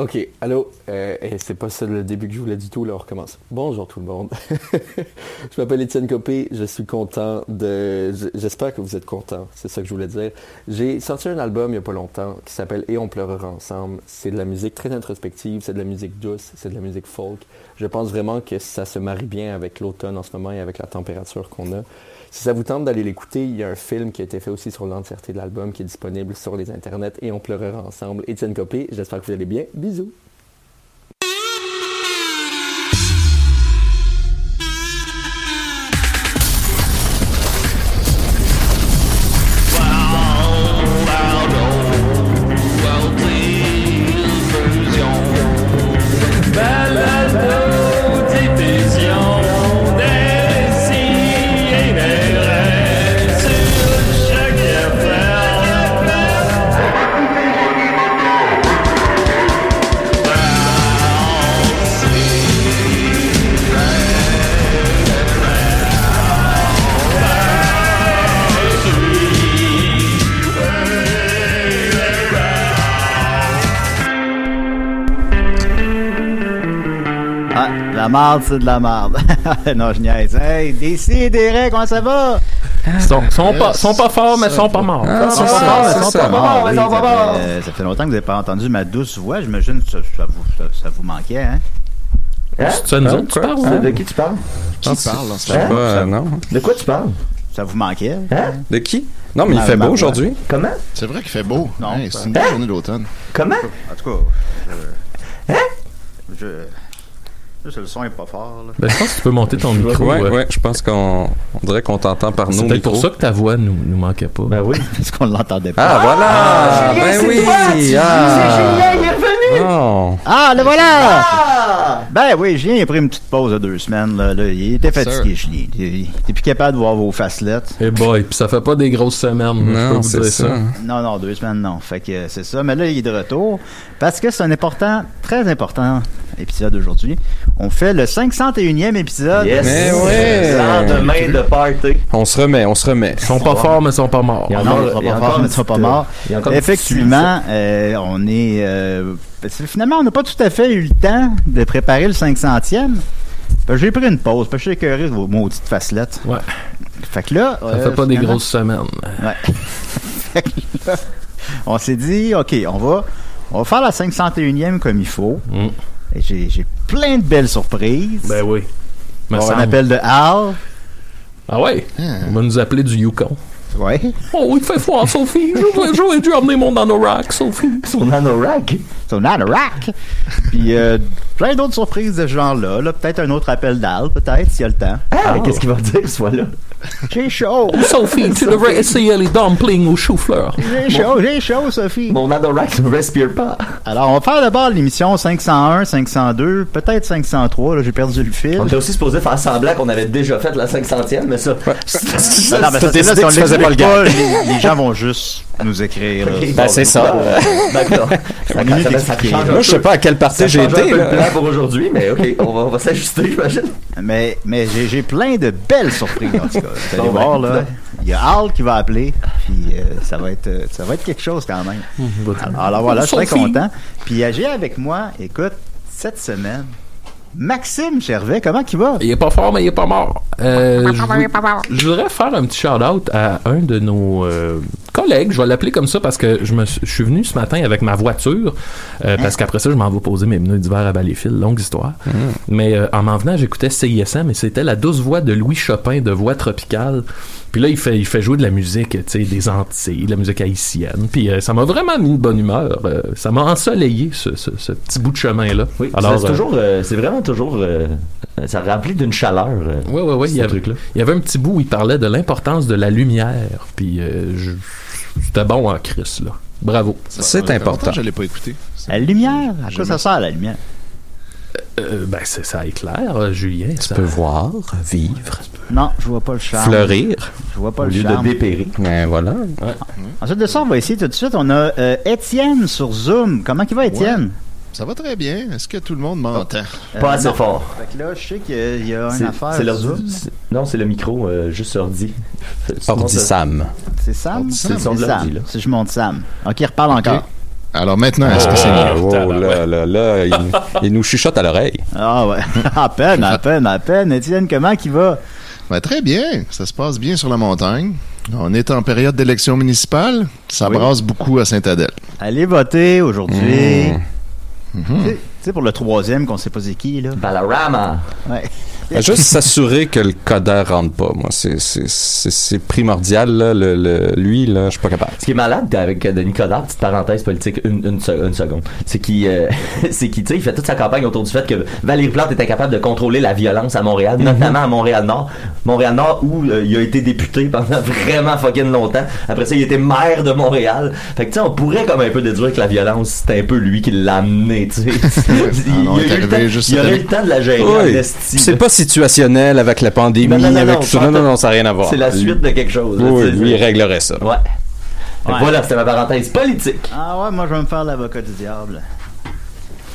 Ok, allô, euh, eh, c'est pas ça le début que je voulais du tout, là on recommence. Bonjour tout le monde. je m'appelle Étienne Copé, je suis content de... J'espère que vous êtes content, c'est ça que je voulais dire. J'ai sorti un album il y a pas longtemps qui s'appelle Et on pleurera ensemble. C'est de la musique très introspective, c'est de la musique douce, c'est de la musique folk. Je pense vraiment que ça se marie bien avec l'automne en ce moment et avec la température qu'on a. Si ça vous tente d'aller l'écouter, il y a un film qui a été fait aussi sur l'entièreté de l'album qui est disponible sur les internets et on pleurera ensemble. Étienne Copé, j'espère que vous allez bien. Bisous. Marde, c'est de la marde. non, je niaise. Hey, décidez, comment ça va? Ils sont, sont pas, sont pas forts, mais sont pas morts. Ah, Sont c'est pas ça, forts, mais c'est sont ça. pas morts. Oui, Ils sont pas ça, morts. fait, euh, ça fait longtemps que vous n'avez pas entendu ma douce voix. J'imagine que ça, ça vous, ça, ça vous manquait, hein? C'est à nous autres, tu parles? Hein? de qui tu parles? Qui Hein? Pas, euh, non. De quoi tu parles? Ça vous manquait? Hein? De qui? Non, mais il fait beau aujourd'hui. Comment? C'est vrai qu'il fait beau. Non, Hey, ça- c'est une belle journée d'automne. Comment? En tout cas, je... Je... Juste, le son est pas fort, là. Ben, je pense que tu peux monter ton micro. Ouais, euh. ouais, je pense qu'on on dirait qu'on t'entend par C'est nos peut-être pour ça que ta voix nous, nous manquait pas. Ben oui. Parce qu'on l'entendait pas. Ah, voilà! Ah, Julien, ben c'est oui! toi, tu- ah. C'est Julien, il est revenu! Oh. Ah, le voilà! Ah! Ben oui, Julien il a pris une petite pause de deux semaines. Là, là. Il était fatigué, Julien. Il il était plus capable de voir vos facelettes. Eh boy, puis ça fait pas des grosses semaines. je peux Non, vous c'est dire ça. Non, non, deux semaines, non. Fait que euh, c'est ça. Mais là, il est de retour. Parce que c'est un important, très important épisode aujourd'hui. On fait le 501e épisode. Yes! Mais ouais. Lendemain de party. On se remet, on se remet. Ils sont pas forts, mais ils sont pas morts. Ils sont pas forts, mais ils sont pas morts. Effectivement, euh, on est... euh, finalement, on n'a pas tout à fait eu le temps de préparer le 500e. Fait que J'ai pris une pause, parce que je suis écœuré de vos maudites facelettes. Ouais. Fait que là... Ça euh, fait pas des grosses semaines. Ouais. Fait que là, on s'est dit, OK, on va, on va faire la 501e comme il faut. Mm. J'ai, j'ai plein de belles surprises. Ben oui. on avoir un appel de Al. Ah ouais? On va nous appeler du Yukon. Ouais. Oh, il fait froid, Sophie. J'aurais j'aurais dû emmener mon anorak, Sophie. Son anorak? Son anorak. Puis euh, plein d'autres surprises de ce genre-là. Là, peut-être un autre appel d'Al, peut-être, s'il y a le temps. Ah, qu'est-ce qu'il va dire, soit là? J'ai chaud. Sophie, tu devrais essayer les dumplings au chou-fleur. J'ai chaud, j'ai chaud, Sophie. Mon anorak ne respire pas. Alors, on va faire d'abord l'émission 501, 502, peut-être 503. Là, j'ai perdu le fil. On était aussi supposé faire semblant qu'on avait déjà fait la 500e, mais ça. Non, non, mais ça, c'est là, si on faisais pas le gars. les gens vont juste nous écrire. là. Ok, Ben, c'est ça. euh, D'accord. Ça, minute ça, un Moi, je sais peu- pas à quelle partie j'ai un été. peu le là. plan pour aujourd'hui, mais ok, on va, on va s'ajuster, j'imagine. Mais, mais j'ai, j'ai plein de belles surprises, en tout cas. Vous allez Bon, ben, voir, là. Il y a Al qui va appeler, puis euh, ça, va être, euh, ça va être quelque chose quand même. Alors, alors voilà, je suis très content. Puis euh, j'ai avec moi, écoute, cette semaine, Maxime Gervais, comment il va? Il est pas fort, mais il est pas mort. Euh, je, vou- je voudrais faire un petit shout-out à un de nos euh, collègues. Je vais l'appeler comme ça parce que je, me, suis- je suis venu ce matin avec ma voiture. euh, Parce qu'après ça, je m'en vais poser mes pneus d'hiver à Valleyfield. Longue histoire. Mais euh, en m'en venant, j'écoutais CISM et c'était la douce voix de Louis Chopin de voix tropicale. Puis là, il fait, il fait jouer de la musique, tu sais, des Antilles, de la musique haïtienne. Puis euh, ça m'a vraiment mis de bonne humeur. Ça m'a ensoleillé, ce, ce- ce petit bout de chemin-là. Oui, Alors, c'est toujours, c'est vraiment toujours, ça remplit d'une chaleur. euh, Ouais, ouais, ouais. Il y, ce avait, truc-là. il y avait un petit bout où il parlait de l'importance de la lumière. Puis euh, je- c'était bon en Chris, là. Bravo. C'est important. Je l'ai pas écouté. La lumière? À quoi ça sert, la lumière? Euh, ben, c'est- ça éclaire, euh, Julien. Tu ça- peux voir, vivre, Non, je vois pas le charme. fleurir. Je vois pas Au le lieu de dépérir. Ben voilà. Ensuite de ça, on va essayer tout de suite. On a euh, Étienne sur Zoom. Comment il va, Étienne? Ça va très bien. Est-ce que tout le monde m'entend? Euh, Pas assez non. fort. Fait que là, je sais qu'il y a une C'est affaire. c'est l'ordi- Non, c'est le micro, euh, juste ordi. Ordi ça- Sam. C'est Sam? C'est le son de C'est l'ordi, là. Si je monte Sam. Ok, il reparle encore. Alors maintenant, est-ce que c'est Ah, mieux? wow, là, là, là, il, il nous chuchote à l'oreille. Ah ouais, à peine, à peine, à peine. Étienne, comment qui va? Ben, très bien. Ça se passe bien sur la montagne. On est en période d'élection municipale. Ça Oui. brasse beaucoup à Saint-Adèle. Allez voter aujourd'hui. Mmh. Tu sais- Tu sais, pour le troisième, qu'on sait pas c'est qui, là. Balarama. Ouais. Juste s'assurer que le coder rentre pas. Moi, c'est- c'est c'est- c'est primordial. Là, le, le- lui, là, je suis pas capable. Ce qui est malade avec euh, Denis Coderre, petite parenthèse politique, une, une, se- une seconde, c'est qu'il euh, c'est qu'il tu sais, il fait toute sa campagne autour du fait que Valérie Plante était capable de contrôler la violence à Montréal, notamment à Montréal-Nord. Montréal-Nord où euh, il a été député pendant vraiment fucking longtemps. Après ça, il était maire de Montréal. Fait que tu sais, on pourrait comme un peu déduire que la violence, c'était un peu lui qui l'a amené, tu sais. il, non, il il est a eu le temps- juste il aurait cette eu le temps de la gérer Oui. C'est situationnel avec la pandémie, Non, non, non, avec non, tout ça. Non, non, non, ça n'a rien à voir. C'est la suite de quelque chose. Oui, lui, il réglerait ça. Ouais. Ouais. Voilà, c'était ma parenthèse politique. Ah ouais, moi, je vais me faire l'avocat du diable.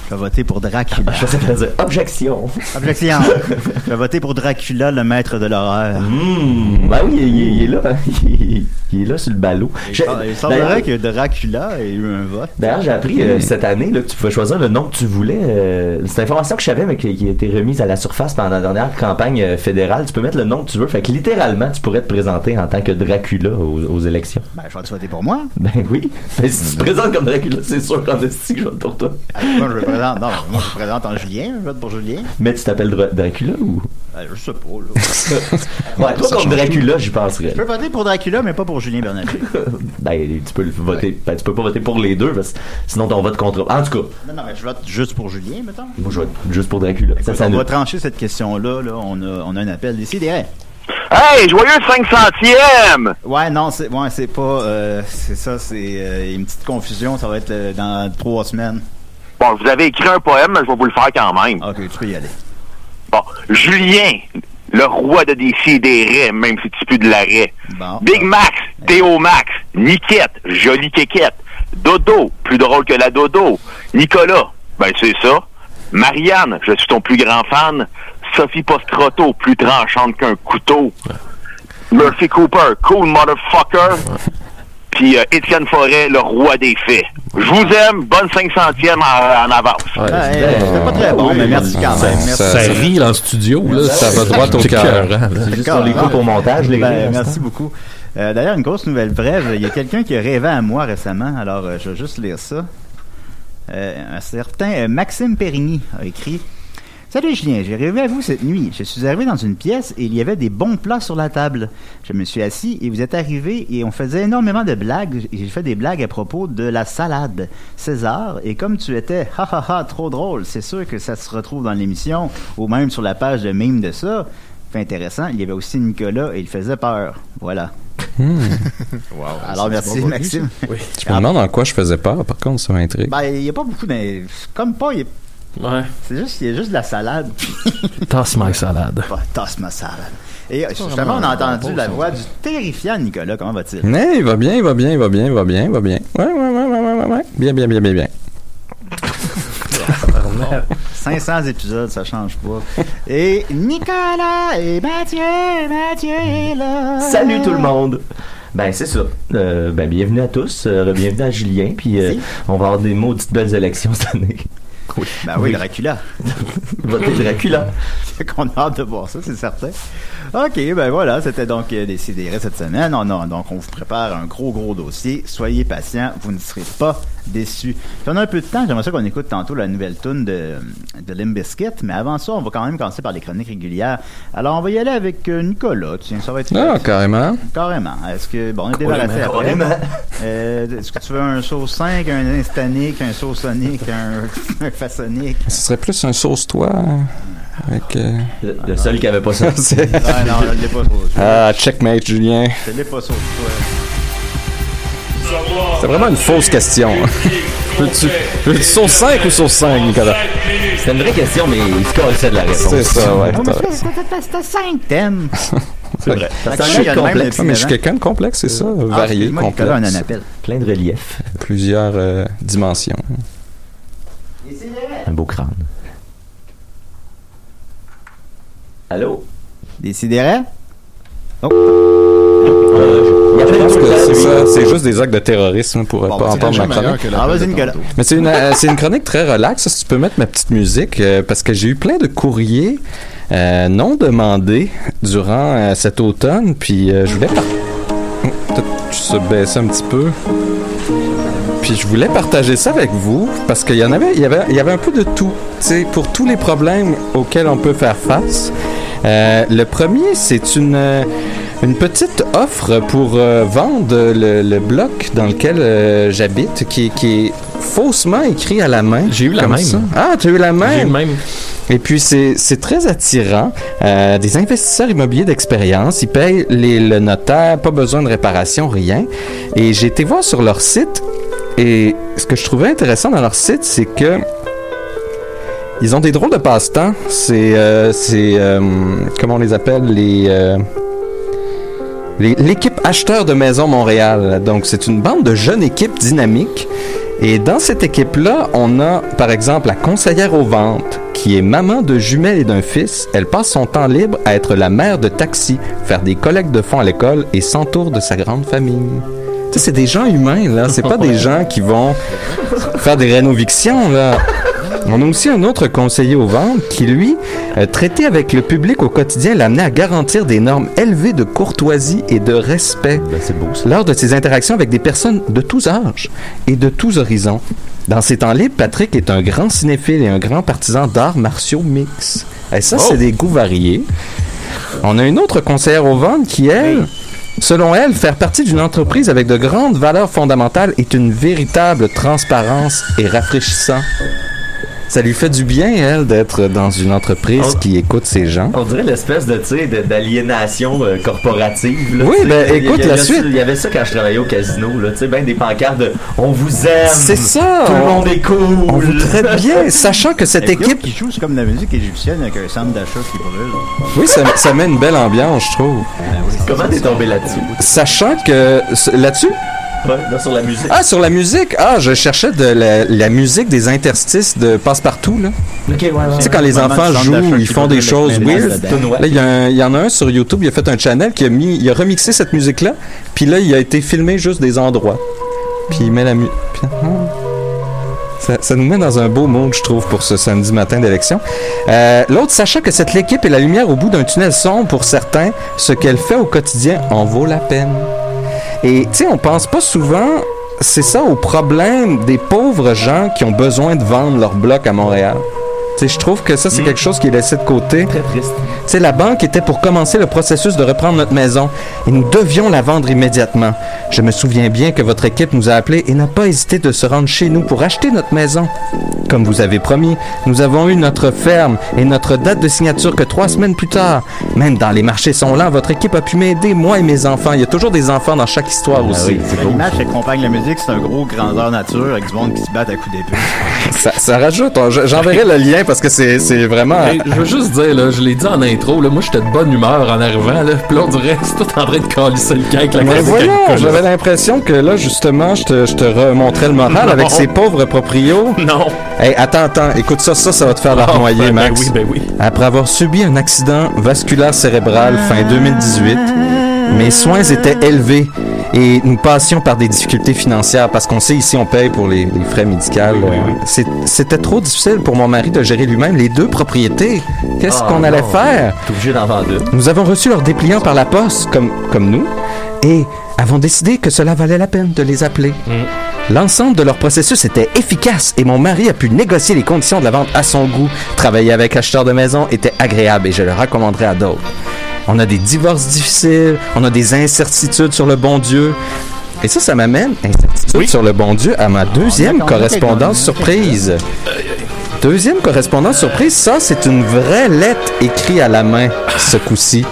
Je vais voter pour Dracula. Je sais pas dire objection. Objection. je vais voter pour Dracula, le maître de l'horreur. Mmh, ben oui, il, il- il est là. Il, il est là sur le ballot. Il Je- semblerait- Il d'ailleurs- semblerait que Dracula ait eu un vote. D'ailleurs, j'ai appris euh, cette année là, que tu pouvais choisir le nom que tu voulais. euh, c'est une information que je savais, mais qui, qui a été remise à la surface pendant la dernière campagne euh, fédérale. Tu peux mettre le nom que tu veux. Fait que littéralement, tu pourrais te présenter en tant que Dracula aux, aux élections. Ben, je vais te voter pour moi. Ben oui. Mais si tu te présentes comme Dracula, c'est sûr qu'en que je vote pour toi. Présente. Non, moi, je me présente en Julien. Je vote pour Julien. Mais tu t'appelles Dra- Dracula ou? Ben, je sais pas, là. Ouais, toi change Dracula, j'y penserais. Je peux voter pour Dracula, mais pas pour Julien Bernatchez. Ben, tu peux le voter. Ben, tu peux pas voter pour les deux, parce que sinon ton vote contre. En tout cas, Non, non, mais je vote juste pour Julien, mettons. moi je vote juste pour Dracula. Ça, Écoute, ça on nous- va trancher cette question-là. Là. On, a, on a un appel. Décidez. Hey, joyeux 500e! Ouais, non, c'est ouais, c'est pas. euh, c'est ça, c'est euh, une petite confusion. Ça va être euh, dans trois semaines. Bon, vous avez écrit un poème, mais je vais vous le faire quand même. Ok, tu peux y aller. Bon, Julien, le roi de Décideret, même si tu plus de l'arrêt. Bon. Big Max, Théo Max, Niquette, jolie quéquette. Dodo, plus drôle que la Dodo. Nicolas, ben c'est ça. Marianne, je suis ton plus grand fan. Sophie Postrotto, plus tranchante qu'un couteau. Murphy Cooper, cool motherfucker. Puis euh, Étienne Forêt, le roi des faits. Je vous aime, bonne 500e en, en avance. Ouais, C'était pas très bon, mais merci quand même. Merci. ça, rit le studio, là. Ça va droit au cœur. C'est juste qu'on les coupe au montage, les Ben, gars. merci beaucoup. Euh, D'ailleurs, une grosse nouvelle brève. Il y a quelqu'un qui a rêvé à moi récemment. Alors, euh, je vais juste lire ça. Euh, un certain euh, Maxime Périgny a écrit Salut Julien, j'ai rêvé à vous cette nuit. Je suis arrivé dans une pièce et il y avait des bons plats sur la table. Je me suis assis et vous êtes arrivé et on faisait énormément de blagues. J'ai fait des blagues à propos de la salade César. Et comme tu étais ha ha ha trop drôle, c'est sûr que ça se retrouve dans l'émission ou même sur la page de mime de ça. Fait intéressant, il y avait aussi Nicolas et il faisait peur. Voilà. Alors merci Maxime. Je me demande en quoi je faisais peur, par contre, ça m'intrigue. Ben, il n'y a pas beaucoup de... Comme pas, il y a- Ouais. c'est juste, il y a juste de la salade. Toss my salade. Bah, Toss ma salade. Et euh, justement, on a entendu la voix du terrifiant Nicolas. Comment va-t-il? Mais il va bien, il va bien, il va bien, il va bien, il va bien. Ouais, ouais, ouais, ouais, ouais, ouais, ouais. Bien, bien, bien, bien, bien. 500 épisodes, ça change pas. Et Nicolas et Mathieu, Mathieu est là. Salut tout le monde! Ben c'est ça. Euh, ben bienvenue à tous, euh, bienvenue à Julien, puis euh, on va avoir des maudites belles élections cette année. Ben oui, Dracula. Voter Dracula. Fait qu'on a hâte de voir ça, c'est certain. OK, ben voilà, c'était donc euh, décidé cette semaine. On a- donc, on vous prépare un gros, gros dossier. Soyez patients, vous ne serez pas déçus. Puis on a un peu de temps, j'aimerais ça qu'on écoute tantôt la nouvelle tune de, de Limp Bizkit, mais avant ça, on va quand même commencer par les chroniques régulières. Alors, on va y aller avec euh, Nicolas. Tiens, ça va être... Ah, carrément. Carrément. Est-ce que... Bon, on est débarrassé après. Carrément. Euh, Est-ce que tu veux un sauce 5, un instanique, un sauce sonique, un, un façonique? Ce serait plus un sauce-toi. hein, Avec. euh, Le, le seul qui avait pas ça. Ah non, je l'ai pas sauce. ah, checkmate, Julien. Je l'ai pas sauce toi. C'est vraiment une fausse question. Veux-tu veux-tu sauce 5 ou sauce 5, Nicolas? C'était une vraie question, mais il se connaissait de la réponse. C'est ça, ouais. Oh, t'as- c'était- c'était 5 thèmes. C'est vrai. Le même complexe. mais je suis quelqu'un de complexe, c'est ça? Ah, Varié, complexe. on a un appel. Plein de relief. Plusieurs euh, dimensions. Un beau crâne. Allô? Décidérez? Euh, il appelle Je pense que c'est lui. ça. c'est juste des actes de terrorisme pour Bon, pas entendre ma chronique. que la Ah, vas-y, Nicolas. Mais c'est une, euh, c'est une chronique très relaxe. Si tu peux mettre ma petite musique, euh, parce que j'ai eu plein de courriers euh, non demandés durant euh, cet automne, puis euh, je voulais Hum, Peut-être que se baisser un petit peu. Puis je voulais partager ça avec vous parce qu'il y en avait, il y avait, il y avait un peu de tout. Tu sais, pour tous les problèmes auxquels on peut faire face. Euh, le premier, c'est une euh, une petite offre pour euh, vendre le, le bloc dans lequel euh, j'habite, qui, qui est faussement écrit à la main. J'ai eu la même. ça. Ah, tu as eu la J'ai même. le même? Et puis, c'est très attirant. Euh, des investisseurs immobiliers d'expérience, ils payent les, le notaire, pas besoin de réparation, rien. Et j'ai été voir sur leur site, et ce que je trouvais intéressant dans leur site, c'est que ils ont des drôles de passe-temps. C'est, euh, c'est, euh, comment on les appelle, les... euh, les- L'équipe acheteur de maison Montréal. Donc, c'est une bande de jeunes équipes dynamiques. Et dans cette équipe-là, on a, par exemple, la conseillère aux ventes, qui est maman de jumelles et d'un fils. Elle passe son temps libre à être la mère de taxi, faire des collectes de fonds à l'école et s'entoure de sa grande famille. Tu sais, c'est des gens humains, là. C'est pas des gens qui vont faire des rénovictions, là. On a aussi un autre conseiller aux ventes qui, lui, euh, traité avec le public au quotidien, l'amenait à garantir des normes élevées de courtoisie et de respect Ben, c'est beau, ça. lors de ses interactions avec des personnes de tous âges et de tous horizons. Dans ses temps libres, Patrick est un grand cinéphile et un grand partisan d'arts martiaux mix. Et ça, c'est des goûts variés. On a une autre conseillère aux ventes qui, elle, selon elle, faire partie d'une entreprise avec de grandes valeurs fondamentales est une véritable transparence et rafraîchissant. Ça lui fait du bien, elle, d'être dans une entreprise qui écoute ses gens. On dirait l'espèce de, tu sais, de- d'aliénation euh, corporative. là, Oui, ben, Il y a- écoute, il y a- la il y a- suite. Il y avait ça quand je travaillais au casino, là, tu sais, ben des pancartes de « On vous aime! » C'est ça! Tout le on- monde est cool! On vous traite bien, sachant que cette équipe qui joue, c'est comme de la musique égyptienne avec un centre d'achat qui brûle. Oui, ça, ça met une belle ambiance, je trouve. Comment t'es tombé là-dessus? Sachant que là-dessus, Ouais, là, sur la musique. ah sur la musique, ah je cherchais de la, la musique des interstices de Passepartout là. Ok, ouais, ouais. Tu sais quand les enfants jouent, ils font des choses weird. Là, il y, en a un sur YouTube, il a fait un channel qui a mis, il a remixé cette musique-là, puis là, il a été filmé juste des endroits. Puis il met la musique. Ça, ça nous met dans un beau mood, je trouve, pour ce samedi matin d'élection. Euh, L'autre, sachant que cette équipe est la lumière au bout d'un tunnel sombre pour certains, ce qu'elle fait au quotidien en vaut la peine. Et tu sais, on pense pas souvent, c'est ça, au problème des pauvres gens qui ont besoin de vendre leur bloc à Montréal. Je trouve que ça, c'est quelque chose qui est laissé de côté. Très triste. La banque était pour commencer le processus de reprendre notre maison et nous devions la vendre immédiatement. Je me souviens bien que votre équipe nous a appelés et n'a pas hésité de se rendre chez nous pour acheter notre maison. Comme vous avez promis, nous avons eu notre ferme et notre date de signature que trois semaines plus tard. Même dans les marchés sont là, votre équipe a pu m'aider, moi et mes enfants. Il y a toujours des enfants dans chaque histoire Ah aussi. oui. L'image qui accompagne la musique, c'est un gros grandeur nature avec du monde qui se bat à coups d'épée. Ça, ça rajoute, j'enverrai le lien parce que c'est c'est vraiment... Hey, je veux juste dire, là, je l'ai dit en intro, là, moi j'étais de bonne humeur en arrivant, là, là on dirait c'est tout en train de calisser le cake, la Mais Calicule. j'avais l'impression que là, justement, je te, je te remontrais le moral Non. avec ces pauvres proprios. Non. Hey, attends, attends, écoute ça, ça, ça va te faire Ah, larmoyer, ben, ben Max. oui, ben oui. Après avoir subi un accident vasculaire cérébral fin 2018, mes soins étaient élevés et nous passions par des difficultés financières parce qu'on sait ici on paye pour les, les frais médicaux. C'était trop difficile pour mon mari de gérer lui-même les deux propriétés. Qu'est-ce Ah, qu'on allait non. faire? T'es obligé d'en vendre une. Nous avons reçu leurs dépliants par la poste, comme, comme nous, et avons décidé que cela valait la peine de les appeler. L'ensemble de leur processus était efficace et mon mari a pu négocier les conditions de la vente à son goût. Travailler avec acheteur de maison était agréable et je le recommanderais à d'autres. On a des divorces difficiles, on a des incertitudes sur le bon Dieu. Et ça, ça m'amène, incertitude sur le bon Dieu, à ma deuxième on a- on a correspondance surprise. Deuxième correspondance surprise, ça c'est une vraie lettre écrite à la main ce coup-ci,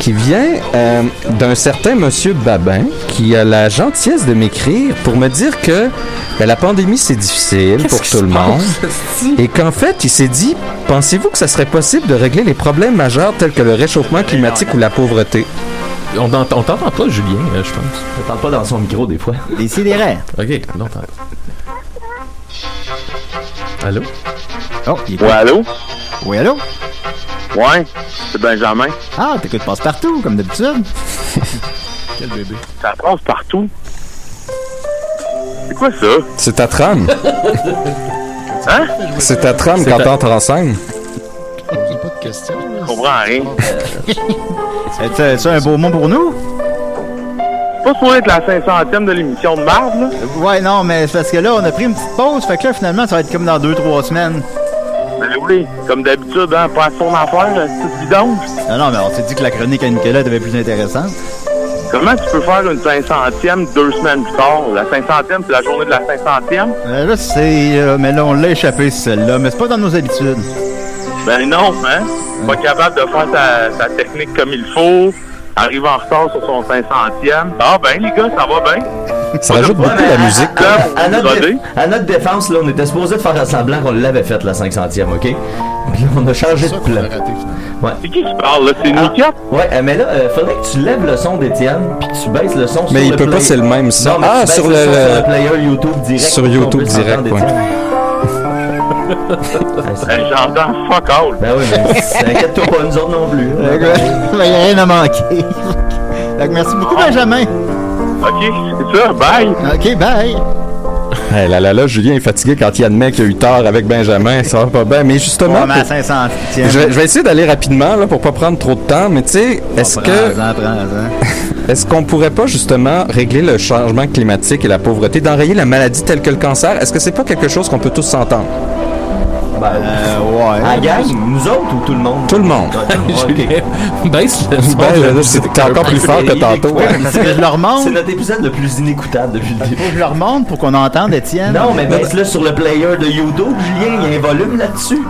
qui vient euh, d'un certain monsieur Babin qui a la gentillesse de m'écrire pour me dire que ben, la pandémie c'est difficile pour tout le monde et qu'en fait il s'est dit pensez-vous que ça serait possible de régler les problèmes majeurs tels que le réchauffement climatique ou la pauvreté? On t'entend on t'entend pas, Julien, euh, je pense. On parle pas dans son micro des fois. Des sidérés. Ok, non, t'entends. Allô? Oh, il est Ouais, allô? Oui, allô? Ouais, c'est Benjamin. Ah, t'écoutes passe-partout, comme d'habitude. Quel bébé. Ça passe partout. C'est quoi ça? C'est ta trame. Hein? C'est ta trame quand t'entres en scène. Posez pas de questions. Je comprends rien. C'est ça un beau mot pour nous? C'est pas supposé être la 500e de l'émission de marde, là? Ouais, non, mais c'est parce que là, on a pris une petite pause. Fait que là, finalement, ça va être comme dans deux, trois semaines. Ben oui, comme d'habitude, hein, pas à son affaire, là, c'est vidange. Non, non, mais on s'est dit que la chronique à Nicolas devait plus intéressante. Comment tu peux faire une 500e deux semaines plus tard? La 500e, c'est la journée de la 500e? Euh, là, c'est. euh, mais là, on l'a échappé, celle-là. Mais c'est pas dans nos habitudes. Ben non, hein? Pas capable de faire sa, sa technique comme il faut. Arrive en retard sur son 500e. Ah ben, les gars, ça va bien. Ça rajoute beaucoup mais la à- musique. À, à notre Rodé. dé- à notre défense, là, on était supposé de faire semblant qu'on l'avait faite, la 500e, OK? Puis on a changé de plan. finalement. C'est qui qui parle, là? C'est Ah. Nikat? Ouais, euh, mais là, euh, faudrait que tu lèves le son d'Étienne, puis que tu baisses le son sur Mais il le peut pas, c'est le même son. Non, mais Ah, tu sur le son sur le player YouTube direct. sur YouTube direct, ouais. Ah, Ben, j'entends fuck all. Ben oui, mais inquiète-toi pas, nous autres non plus. Fait que, ben, y a rien à manquer. Fait que merci beaucoup, Benjamin. OK, c'est ça, bye. OK, bye. Hey, là, là, là, Julien est fatigué quand il admet qu'il a eu tort avec Benjamin. Ça va pas bien. Mais justement, Ouais, mais à pour- 500 je, vais, je vais essayer d'aller rapidement là, pour pas prendre trop de temps. Mais tu sais, est-ce que est-ce qu'on pourrait pas justement régler le changement climatique et la pauvreté, d'enrayer la maladie telle que le cancer? Est-ce que c'est pas quelque chose qu'on peut tous s'entendre? Ben, Euh, ouais. à la gang, nous autres ou tout le monde? Tout le monde. Baisse le Ben, là, musique c'est encore plus fort que tantôt. Ouais, parce que je leur montre. C'est notre épisode le plus inécoutable depuis le début. Faut que je leur montre pour qu'on entende Étienne. Non, mais baisse-le sur le player de YouTube, Julien, il y a un volume là-dessus.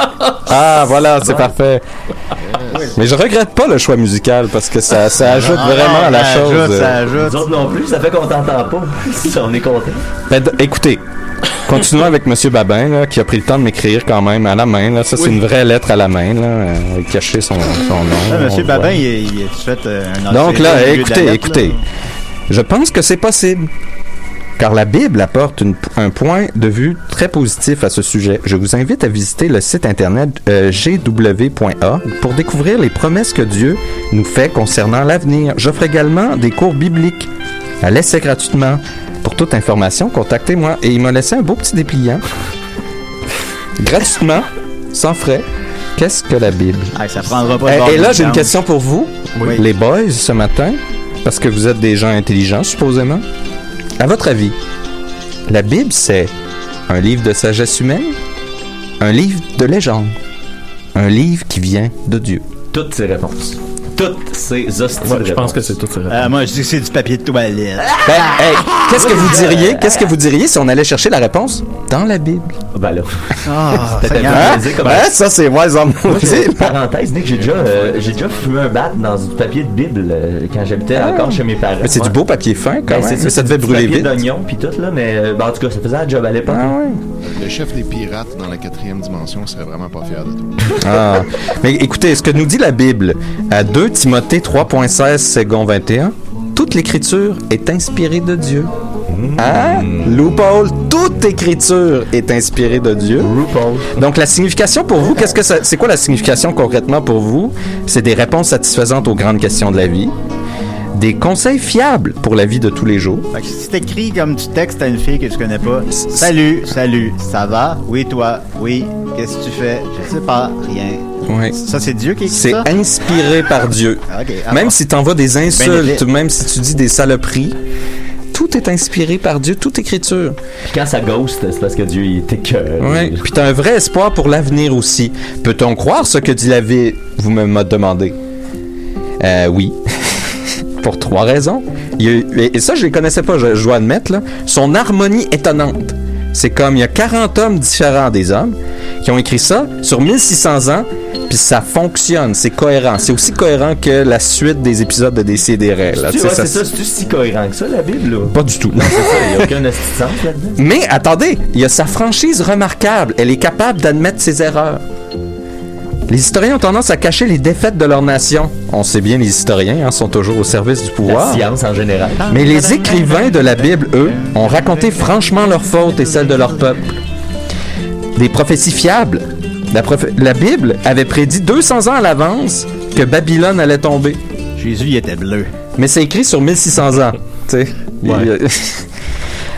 Ah, voilà, c'est parfait. Mais je regrette pas le choix musical parce que ça, ça ajoute Ah, vraiment à la ça chose. ajoute, ça euh. Nous ajoute. autres non plus, ça fait qu'on t'entend pas. On est content. Ben, écoutez, continuons avec Monsieur Babin, là, qui a pris le temps de m'écrire quand même à la main. Là. Ça, c'est une vraie lettre à la main, là, euh, cacher son, son nom. On Monsieur. Babin, il, il a fait euh, un Donc là, écoutez, lettre, écoutez. là? Je pense que c'est possible. Car la Bible apporte une- un point de vue très positif à ce sujet. Je vous invite à visiter le site internet euh, gw.a pour découvrir les promesses que Dieu nous fait concernant l'avenir. J'offre également des cours bibliques à l'essai gratuitement. Pour toute information, contactez-moi. Et il m'a laissé un beau petit dépliant. gratuitement, sans frais. Qu'est-ce que la Bible? Ah, ça prendra pas de Et, bord et là, j'ai une question pour vous, Oui. les boys, ce matin, parce que vous êtes des gens intelligents, supposément. À votre avis, la Bible, c'est un livre de sagesse humaine, un livre de légende, un livre qui vient de Dieu? Toutes ces réponses. Toutes ces hosties Ouais, de je pense que c'est tout ça. Euh, moi, je dis que c'est du papier de toilette. Ben, hey, qu'est-ce que vous diriez Qu'est-ce que vous diriez si on allait chercher la réponse dans la Bible? Ben là. Ah, comme Ouais, ça c'est wise en maudit. Parenthèse, Nick, j'ai déjà, euh, j'ai déjà fumé un bat dans du papier de Bible euh, quand j'habitais encore chez mes parents. Mais c'est Ouais. du beau papier fin quand Ben, même. Mais ça devait brûler vite. d'oignon puis tout là, mais ben, en tout cas, ça faisait un job à l'époque. Ah ouais. Le chef des pirates dans la quatrième dimension serait vraiment pas fier de toi. Ah. Mais écoutez, ce que nous dit la Bible à 2 Timothée 3.16 second 21, toute l'écriture est inspirée de Dieu. Hein? Loophole, toute écriture est inspirée de Dieu. Donc la signification pour vous, qu'est-ce que c'est quoi la signification concrètement pour vous? C'est des réponses satisfaisantes aux grandes questions de la vie, des conseils fiables pour la vie de tous les jours, Fait que si t'écris comme tu textes à une fille que tu connais pas, salut, salut, ça va? Oui, toi, oui, qu'est-ce que tu fais? Je sais pas, rien. Ouais. Ça, c'est Dieu qui écrit C'est ça? inspiré par Dieu. Ah, ok. Ah, Même si t'envoies des insultes, épais. même si tu dis des saloperies, tout est inspiré par Dieu, toute écriture. Puis quand ça ghost, c'est parce que Dieu il était que. Ouais. Puis t'as un vrai espoir pour l'avenir aussi. Peut-on croire ce que dit la vie Vous me m'avez demandé? Euh, oui. Pour trois raisons. Et- ça, je les connaissais pas, je, je dois admettre. Là. Son harmonie étonnante. C'est comme il y a 40 hommes différents des hommes qui ont écrit ça sur 1600 ans, puis ça fonctionne, c'est cohérent. C'est aussi cohérent que la suite des épisodes de ça- c'est ça, c'est si cohérent que ça, la Bible, là? Pas du tout. Non, c'est ça, il n'y a aucun sens là-dedans. Mais attendez, il y a sa franchise remarquable. Elle est capable d'admettre ses erreurs. Les historiens ont tendance à cacher les défaites de leur nation. On sait bien, les historiens hein, sont toujours au service du La pouvoir. science en général. Mais les écrivains de la Bible, eux, ont raconté franchement leurs fautes et celles de leur peuple. Des prophéties fiables. La, la Bible avait prédit 200 ans à l'avance que Babylone allait tomber. Jésus, il était bleu. Mais c'est écrit sur 1600 ans. Il-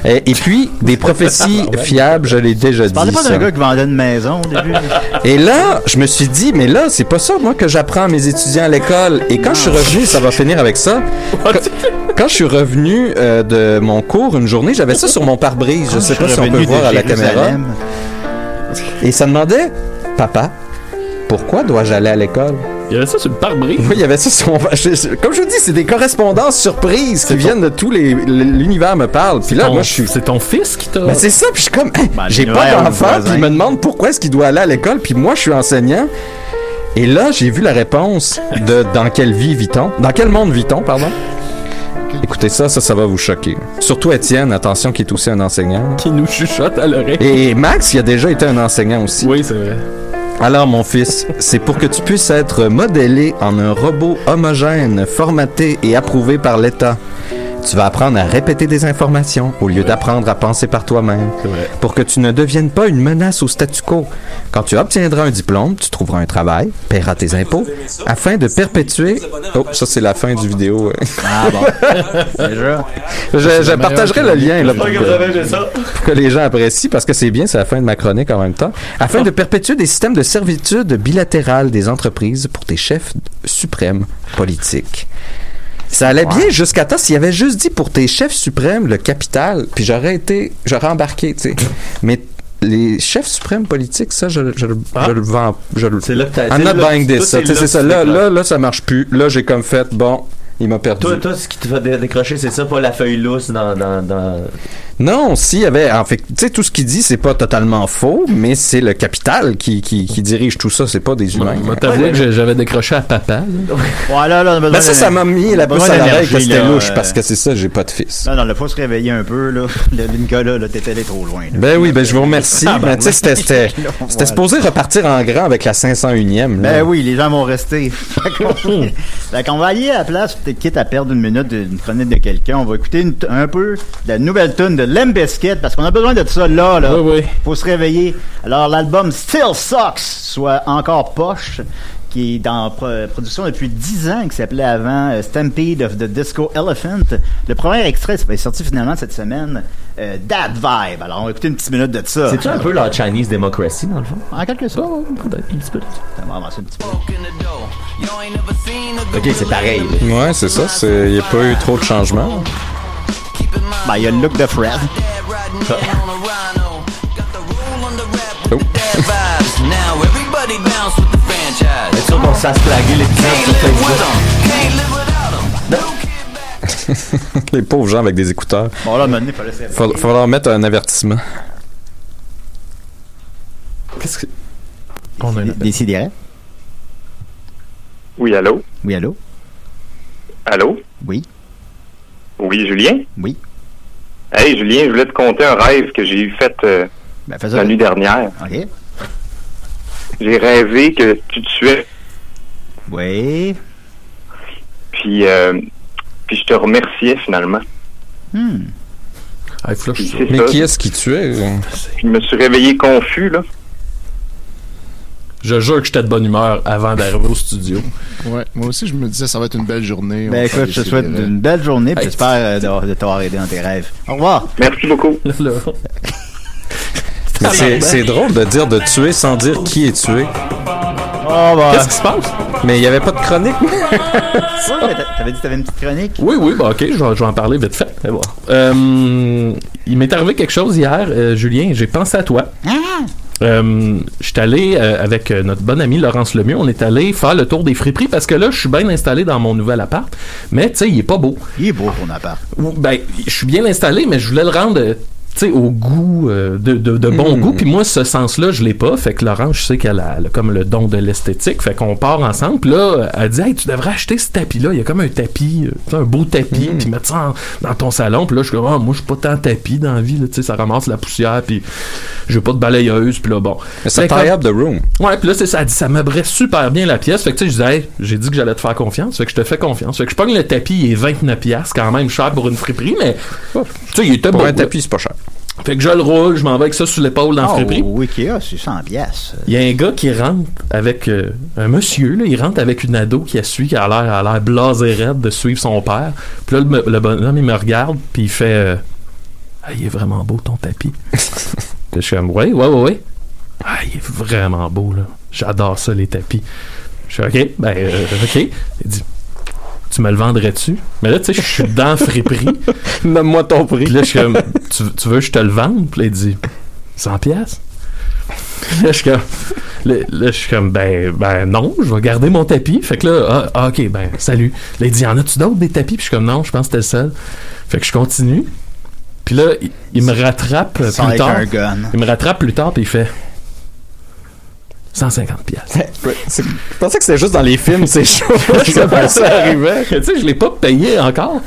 Et, et puis, des prophéties fiables, je l'ai déjà dit. pas d'un gars qui vendait une maison au début? Et là, je me suis dit, mais là, c'est pas ça, moi, que j'apprends à mes étudiants à l'école. Et quand je suis revenu, ça va finir avec ça. Quand, quand je suis revenu euh, de mon cours une journée, j'avais ça sur mon pare-brise. Je sais pas si on peut voir à la caméra. Et ça demandait, papa, pourquoi dois-je aller à l'école? Il y avait ça sur le pare-brise. Oui, il y avait ça sur mon... Comme je vous dis, c'est des correspondances surprises qui viennent de tous les... L'univers me parle. Puis là, Ton- moi, je suis... C'est ton fils qui t'a. Ben, c'est ça, puis je suis comme, Ben, j'ai le pas d'enfant, puis il me demande pourquoi est-ce qu'il doit aller à l'école, puis moi, je suis enseignant. Et là, j'ai vu la réponse de dans quelle vie vit-on? Dans quel monde vit-on, pardon? Écoutez ça, ça, ça va vous choquer. Surtout Étienne, attention, qui est aussi un enseignant. qui nous chuchote à l'oreille. Et Max, qui a déjà été un enseignant aussi. Oui, c'est vrai. Alors, mon fils, c'est pour que tu puisses être modélé en un robot homogène, formaté et approuvé par l'État. Tu vas apprendre à répéter des informations au lieu d'apprendre à penser par toi-même. Pour que tu ne deviennes pas une menace au statu quo. Quand tu obtiendras un diplôme, tu trouveras un travail, paieras tes impôts, afin de perpétuer... Oh, ça c'est la fin du vidéo. Ah bon. Déjà. Je, je partagerai le lien là, pour, que, pour que les gens apprécient, parce que c'est bien, c'est la fin de ma chronique en même temps. Afin de perpétuer des systèmes de servitude bilatérale des entreprises pour tes chefs suprêmes politiques. Ça allait bien jusqu'à temps s'il avait juste dit pour tes chefs suprêmes le capital, puis j'aurais été, j'aurais embarqué, tu sais. Mais les chefs suprêmes politiques, ça, je, je, le- Ah. je le vends, je le. C'est là que t'as- I'm not là- buying this, ça, c'est ça. Là, là, là, ça marche plus. Là, j'ai comme fait, bon, il m'a perdu. Toi, toi, ce qui te fait dé- décrocher, c'est ça, pas la feuille lousse dans. dans, dans... Non, s'il y avait, en fait, tu sais, tout ce qu'il dit, c'est pas totalement faux, mais c'est le capital qui, qui, qui dirige tout ça, c'est pas des humains. Moi, t'avouer que j'avais décroché à papa. là. Là, là, on a besoin Ben ça, ça m'a mis la on puce à l'oreille que c'était là, louche, euh. parce que c'est ça, j'ai pas de fils. Non, non, là, faut se réveiller un peu, là. Le Nicolas, là, t'étais allé trop loin, là. Ben oui, ben je vous remercie. Ah, ben mais tu sais, c'était, c'était, Là, c'était voilà. supposé repartir en grand avec la 501e. là. Ben oui, les gens vont rester. Fait qu'on- fait qu'on va aller à la place, quitte à perdre une minute d'une chronique de quelqu'un. On va écouter une un peu la nouvelle tune de Limp Bizkit parce qu'on a besoin de ça là, là. Oui, oui. Faut se réveiller. Alors, l'album Still Sucks, soit encore poche, qui est dans pro- production depuis 10 ans, qui s'appelait avant euh, Stampede of the Disco Elephant. Le premier extrait est sorti finalement cette semaine, euh, That Vibe. Alors, on va écouter une petite minute de ça. C'est-tu un peu la Chinese Democracy, dans le fond? En quelque sorte. Peut-être un petit peu. Ça va avancer un petit peu. Ok, c'est pareil. là. Ouais, c'est ça. Il n'y a pas eu trop de changements. Ben, il y a le look de Fred. Oh. Est-ce sûr qu'on s'est flaguer l'épisode sur Facebook? Les pauvres gens avec des écouteurs. Bon, là, maintenant, il fallait. Faut, faut leur mettre un avertissement. Qu'est-ce que. On a. Décidérez. Oui, allô? Oui, allô? Allô? Oui. Oui, Julien? Oui. Hey, Julien, je voulais te conter un rêve que j'ai fait euh, Ben, la nuit dernière. OK. J'ai rêvé que tu tuais, Oui. puis, euh, puis je te remerciais finalement. Hmm. Ah, Puis c'est Mais ça. qui est-ce qui tuait? Je me suis réveillé confus, là. Je jure que j'étais de bonne humeur avant d'arriver au studio. Ouais, moi aussi, je me disais, ça va être une belle journée. Ben, écoute, je te souhaite une belle journée, puis Hey. j'espère euh, de t'avoir aidé dans tes rêves. Au revoir. Merci beaucoup. Là, c'est, c'est drôle de dire de tuer sans dire qui est tué. Oh, bah. Qu'est-ce qui se passe? Mais il n'y avait pas de chronique. T'avais dit que t'avais une petite chronique? Oui, oui, bah ok, je vais, je vais en parler vite fait. Bon. Euh, il m'est arrivé quelque chose hier, euh, Julien, j'ai pensé à toi. Euh, je suis allé euh, avec euh, notre bon ami Laurence Lemieux, on est allé faire le tour des friperies parce que là, je suis bien installé dans mon nouvel appart, mais tu sais, il est pas beau. Il est beau ton appart. Ben, je suis bien installé, mais je voulais le rendre, tu sais, au goût, euh, de, de, de bon Mm. goût. Puis moi, ce sens-là, je l'ai pas. Fait que Laurence, je sais qu'elle a, elle a comme le don de l'esthétique. Fait qu'on part ensemble. Puis là, elle dit, hey, tu devrais acheter ce tapis-là. Il y a comme un tapis, euh, un beau tapis, Mm. puis mettre ça en- dans ton salon. Puis là, je suis comme, Ah, moi, je suis pas tant tapis dans la vie, là, tu sais, ça ramasse la poussière. Puis j'ai pas de balayeuse. Puis là, bon. Mais ça tie up the room. Ouais, puis là, c'est ça. Elle dit, ça m'aimerait super bien la pièce. Fait que, tu sais, je disais, hey, j'ai dit que j'allais te faire confiance. Fait que je te fais confiance. Fait que je pogne le tapis, il est 29$, piastres, quand même cher pour une friperie, mais, tu sais, il était bon. un tapis, c'est pas cher. Fait que je le roule, je m'en vais avec ça sur l'épaule dans Oh, friperie. Ikea, c'est 100 pièces. Il y a un gars qui rentre avec euh, un monsieur, là, il rentre avec une ado qui a suivi, qui a l'air, a l'air blasé raide de suivre son père. Puis là, le, le bonhomme, il me regarde, puis il fait euh, Ah, il est vraiment beau ton tapis. Puis je suis comme, ouais, ouais, ouais, ouais. Ah, il est vraiment beau, là. J'adore ça, les tapis. Je suis OK, ben, euh, OK. Il dit, tu me le vendrais-tu? Mais là, tu sais, je suis dans friperie. Donne-moi ton prix. Puis là, je suis comme, tu, tu veux que je te le vende? Puis là, il dit, 100 pièces. Là, je suis comme, là, là, je suis comme, ben, ben non, je vais garder mon tapis. Fait que là, ah, ah, ok, ben, salut. Là, il dit, y en a-tu d'autres des tapis? Puis je suis comme, non, je pense que c'était le seul. Fait que je continue. Puis là, il, il me rattrape plus tard. un gun. Il me rattrape plus tard, puis il fait 150 pièces. Je pensais que c'était juste dans les films, ces choses. que ça arrivait. tu sais, je l'ai pas payé encore.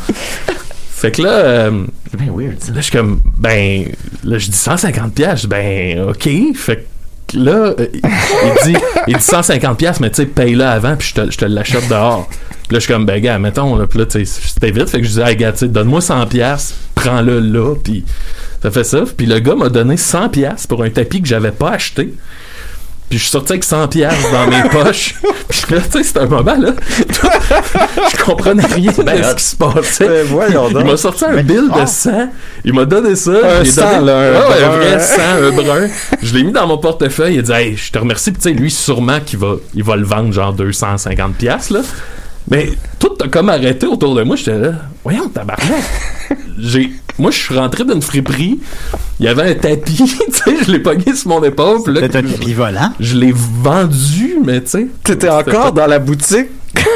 Fait que là, euh, C'est bien weird, ça. Là, je suis comme, ben, là, je dis 150 pièces. Je ben, OK. Fait que là, euh, il, il dit, il dit 150 pièces, mais tu sais, paye-le avant, puis je te, je te l'achète dehors. Puis là, je suis comme, ben, gars, mettons, là, puis là, tu sais, c'était vite. Fait que je dis, hey, gars, tu sais, donne-moi 100 pièces, prends-le là, puis ça fait ça. Puis le gars m'a donné 100 pièces pour un tapis que j'avais pas acheté. Puis je suis sorti avec 100 pièces dans mes poches. Puis là, tu sais, c'était un moment, là. je comprenais rien de bien ce qui se passait. Ben, voyons donc. Il m'a sorti un bill de 100. Il m'a donné ça. Un j'ai sang, donné- là, un un vrai sang, un brun. Je l'ai mis dans mon portefeuille. Il a dit, hey, je te remercie. Puis tu sais, lui, sûrement qu'il va, il va le vendre genre 250 pièces là. Mais tout a comme arrêté autour de moi. J'étais là, voyons, tabarnak. J'ai, moi, je suis rentré d'une friperie. Il y avait un tapis. tu sais, je l'ai pogné sur mon épaule. Peut-être un tapis volant. je l'ai vendu, mais tu sais. T'étais encore dans la boutique?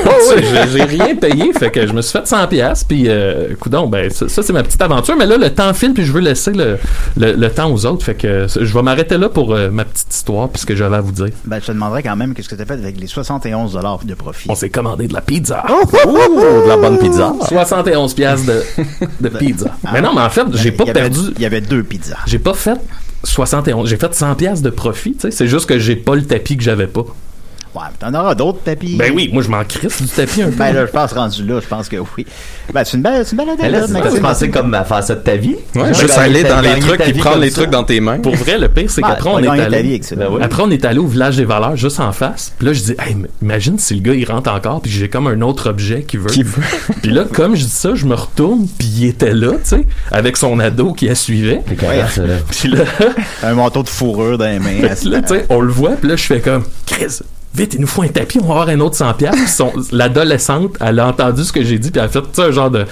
Oh, j'ai- rien payé, fait que je me suis fait 100 pièces puis euh, ben ça, ça, c'est ma petite aventure, mais là le temps file puis je veux laisser le, le, le temps aux autres, fait que je vais m'arrêter là pour euh, ma petite histoire puis ce que j'avais à vous dire. Ben, je te demanderais quand même qu'est-ce que tu as fait avec les 71 de profit? On s'est commandé de la pizza. Oh, de la bonne pizza. 71 pièces de, de pizza. Ah. Mais non, mais en fait, j'ai pas y perdu Il y avait deux pizzas. j'ai pas fait 71, j'ai fait 100 pièces de profit, tu sais, c'est juste que j'ai pas le tapis que j'avais pas. Ouais, mais t'en auras d'autres tapis. Ben oui, moi je m'en crisse du tapis un peu. Ben là, je pense rendu là, je pense que oui. Ben, c'est une belle, c'est une belle c'est Maxime. tu pensé comme à faire ça de ta vie? Ouais, juste aller dans les trucs puis prendre les ça. trucs dans tes mains. Pour vrai, le pire, c'est Ben, qu'après, on est gagné ta vie allé. avec ça. Ben oui. Après, on est allé au village des valeurs juste en face. Puis là, je dis, hey, imagine si le gars, il rentre encore, puis j'ai comme un autre objet qu'il veut. Qui veut. Puis là, comme je dis ça, je me retourne, puis il était là, tu sais, avec son ado qui la suivait. Puis là, Un manteau de fourrure dans les mains. là, tu sais, on le voit, puis là, je fais comme, Chris, vite, il nous faut un tapis, on va avoir un autre 100 piastres. Puis son- L'adolescente, elle a entendu ce que j'ai dit, puis elle a fait, un genre de,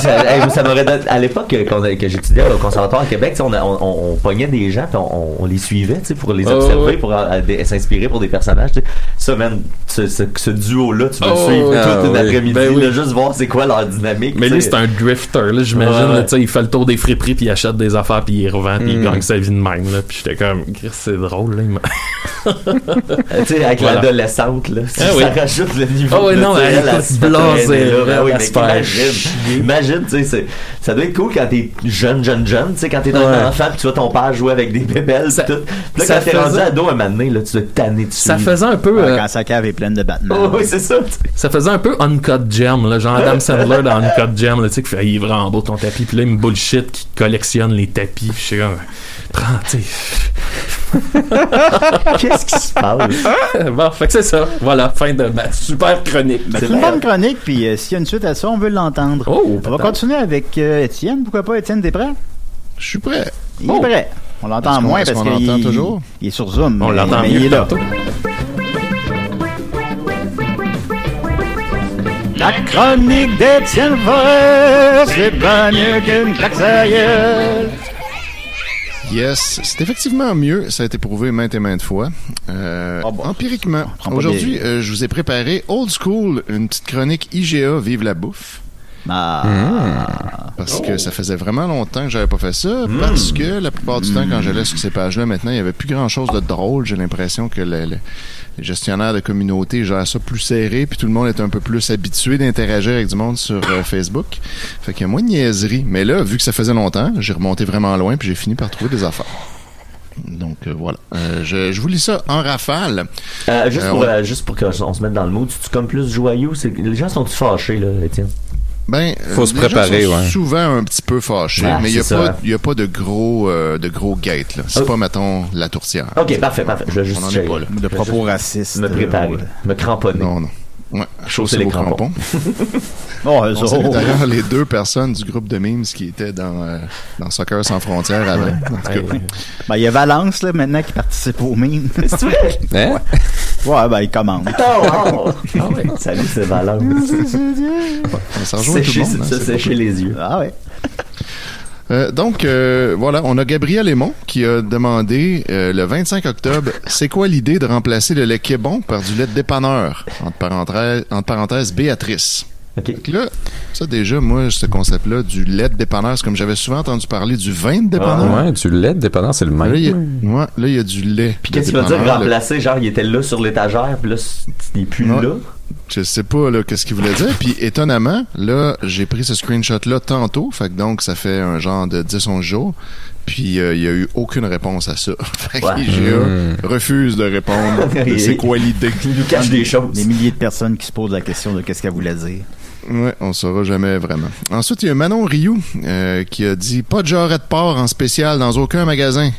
ça, hey, ça m'aurait donné- à l'époque euh, a- que j'étudiais au conservatoire à Québec, on, a- on, on- pognait des gens puis on, on les suivait tu sais, pour les Oh, observer, ouais. pour euh, s'inspirer pour des personnages. tu sais. Ça, man, ce, ce, ce duo-là, tu veux Oh, le suivre ouais. toute Ah, une oui. après-midi, Ben oui. juste voir c'est quoi leur dynamique. Mais tu lui, c'est un drifter, là, j'imagine. Il fait le tour des friperies, puis il achète des affaires, puis il revend, puis il Mm. gagne sa vie de même. Là, puis j'étais comme, c'est drôle. Là, il m'a- tu sais, avec Voilà. l'adolescente, là, Ah ça oui. rajoute le niveau. Ah oui, de non, elle se blasée, là. Ben oui, elle mais se fait imagine, imagine, tu sais, ça doit être cool quand t'es jeune, jeune, jeune, tu sais, quand t'es un enfant, puis tu vois ton père jouer avec des bébelles, Ça- pis tout. Puis là, ça quand t'es rendu faisait- ado un moment donné, là, tu dois te tanner dessus. Ça faisait un peu, Ouais, euh, Quand sa cave est pleine de Batman. Oh, oui, c'est ça. ça faisait un peu Uncut Gem, là, genre Adam Sandler dans Uncut Gem, là, tu sais, qui fait, il est vraiment beau ton tapis, puis là, il me bullshit, qui collectionne les tapis, puis je suis comme, prends, tu Qu'est-ce qui se passe? sais. bon, fait que c'est ça. Voilà, fin de ma super chronique. C'est une bonne chronique, puis euh, s'il y a une suite à ça, on veut l'entendre. Oh, on va continuer avec euh, Étienne. Pourquoi pas, Étienne, t'es prêt? Je suis prêt. Il Oh. est prêt. On l'entend moins parce qu'on qu'il l'entend toujours? il est sur Zoom. On l'entend mieux il est là. La chronique d'Étienne Forêt, c'est pas mieux qu'une claque. Yes, c'est effectivement mieux. Ça a été prouvé maintes et maintes fois. Euh, Ah bon. empiriquement, aujourd'hui, euh, je vous ai préparé Old School, une petite chronique IGA Vive la bouffe. Ah. Parce que ça faisait vraiment longtemps que j'avais pas fait ça. Parce que la plupart du temps, quand j'allais sur ces pages-là, maintenant, il y avait plus grand chose de drôle. J'ai l'impression que le- le- les gestionnaires de communauté gèrent ça plus serré, puis tout le monde est un peu plus habitué d'interagir avec du monde sur euh, Facebook. Fait qu'il y a moins de niaiserie. Mais là, vu que ça faisait longtemps, j'ai remonté vraiment loin, puis j'ai fini par trouver des affaires. Donc euh, voilà. Euh, je, je vous lis ça en rafale. Euh, juste, Euh, pour, ouais. euh, juste pour qu'on se mette dans le mood, tu comme plus joyeux? c'est- Les gens sont-tu fâchés, là, Étienne? Ben, euh, Faut se les gens préparer, sont ouais. Souvent un petit peu fâchés, Ah, mais il y a c'est pas, ça. il y a pas de gros, euh, de gros gates là. C'est Oh. pas mettons la tourtière. Ok, parfait, parfait. Je vais juste On en est pas là. De propos racistes. me préparer, euh, me cramponner. Non, non. Ouais, Chausser les crampons. crampons. Bon, euh, oh. d'ailleurs les deux personnes du groupe de memes qui étaient dans, euh, dans Soccer sans frontières avant. Ben, il y a Valence, là, maintenant, qui participe au meme. C'est vrai? Hein? Ouais, ben, il commande. Oh, wow. Salut, c'est Valence. ça rejoint tout le Sécher, monde. hein, se c'est sécher les yeux. Ah ouais. Euh, donc, euh, voilà, on a Gabriel Aymon qui a demandé euh, le 25 octobre, c'est quoi l'idée de remplacer le lait Québon par du lait de dépanneur? Entre parenthèses, entre parenthèses Béatrice. Que Là, ça déjà, moi, ce concept-là, du lait de dépanneur, c'est comme j'avais souvent entendu parler du vin de dépanneur. Ouais, du lait, dépendant, c'est le Là, même. il y a, ouais, là, il y a du lait. Puis de qu'est-ce que tu vas dire dépanneur. Le- remplacer? Genre, il était là sur l'étagère, puis là, il est plus Ouais. là? Je sais pas là qu'est-ce qu'il voulait dire. Puis étonnamment, là, j'ai pris ce screenshot-là tantôt. Fait que donc, ça fait un genre de 10-11 jours. Puis euh, il y a eu aucune réponse à ça. fait que Ouais. IGA Hmm. refuse de répondre. de c'est quoi l'idée? Il nous cache des choses. Des milliers de personnes qui se posent la question de qu'est-ce qu'elle voulait dire. Ouais, on saura jamais vraiment. Ensuite, il y a Manon Rioux euh, qui a dit pas de jarret de porc en spécial dans aucun magasin.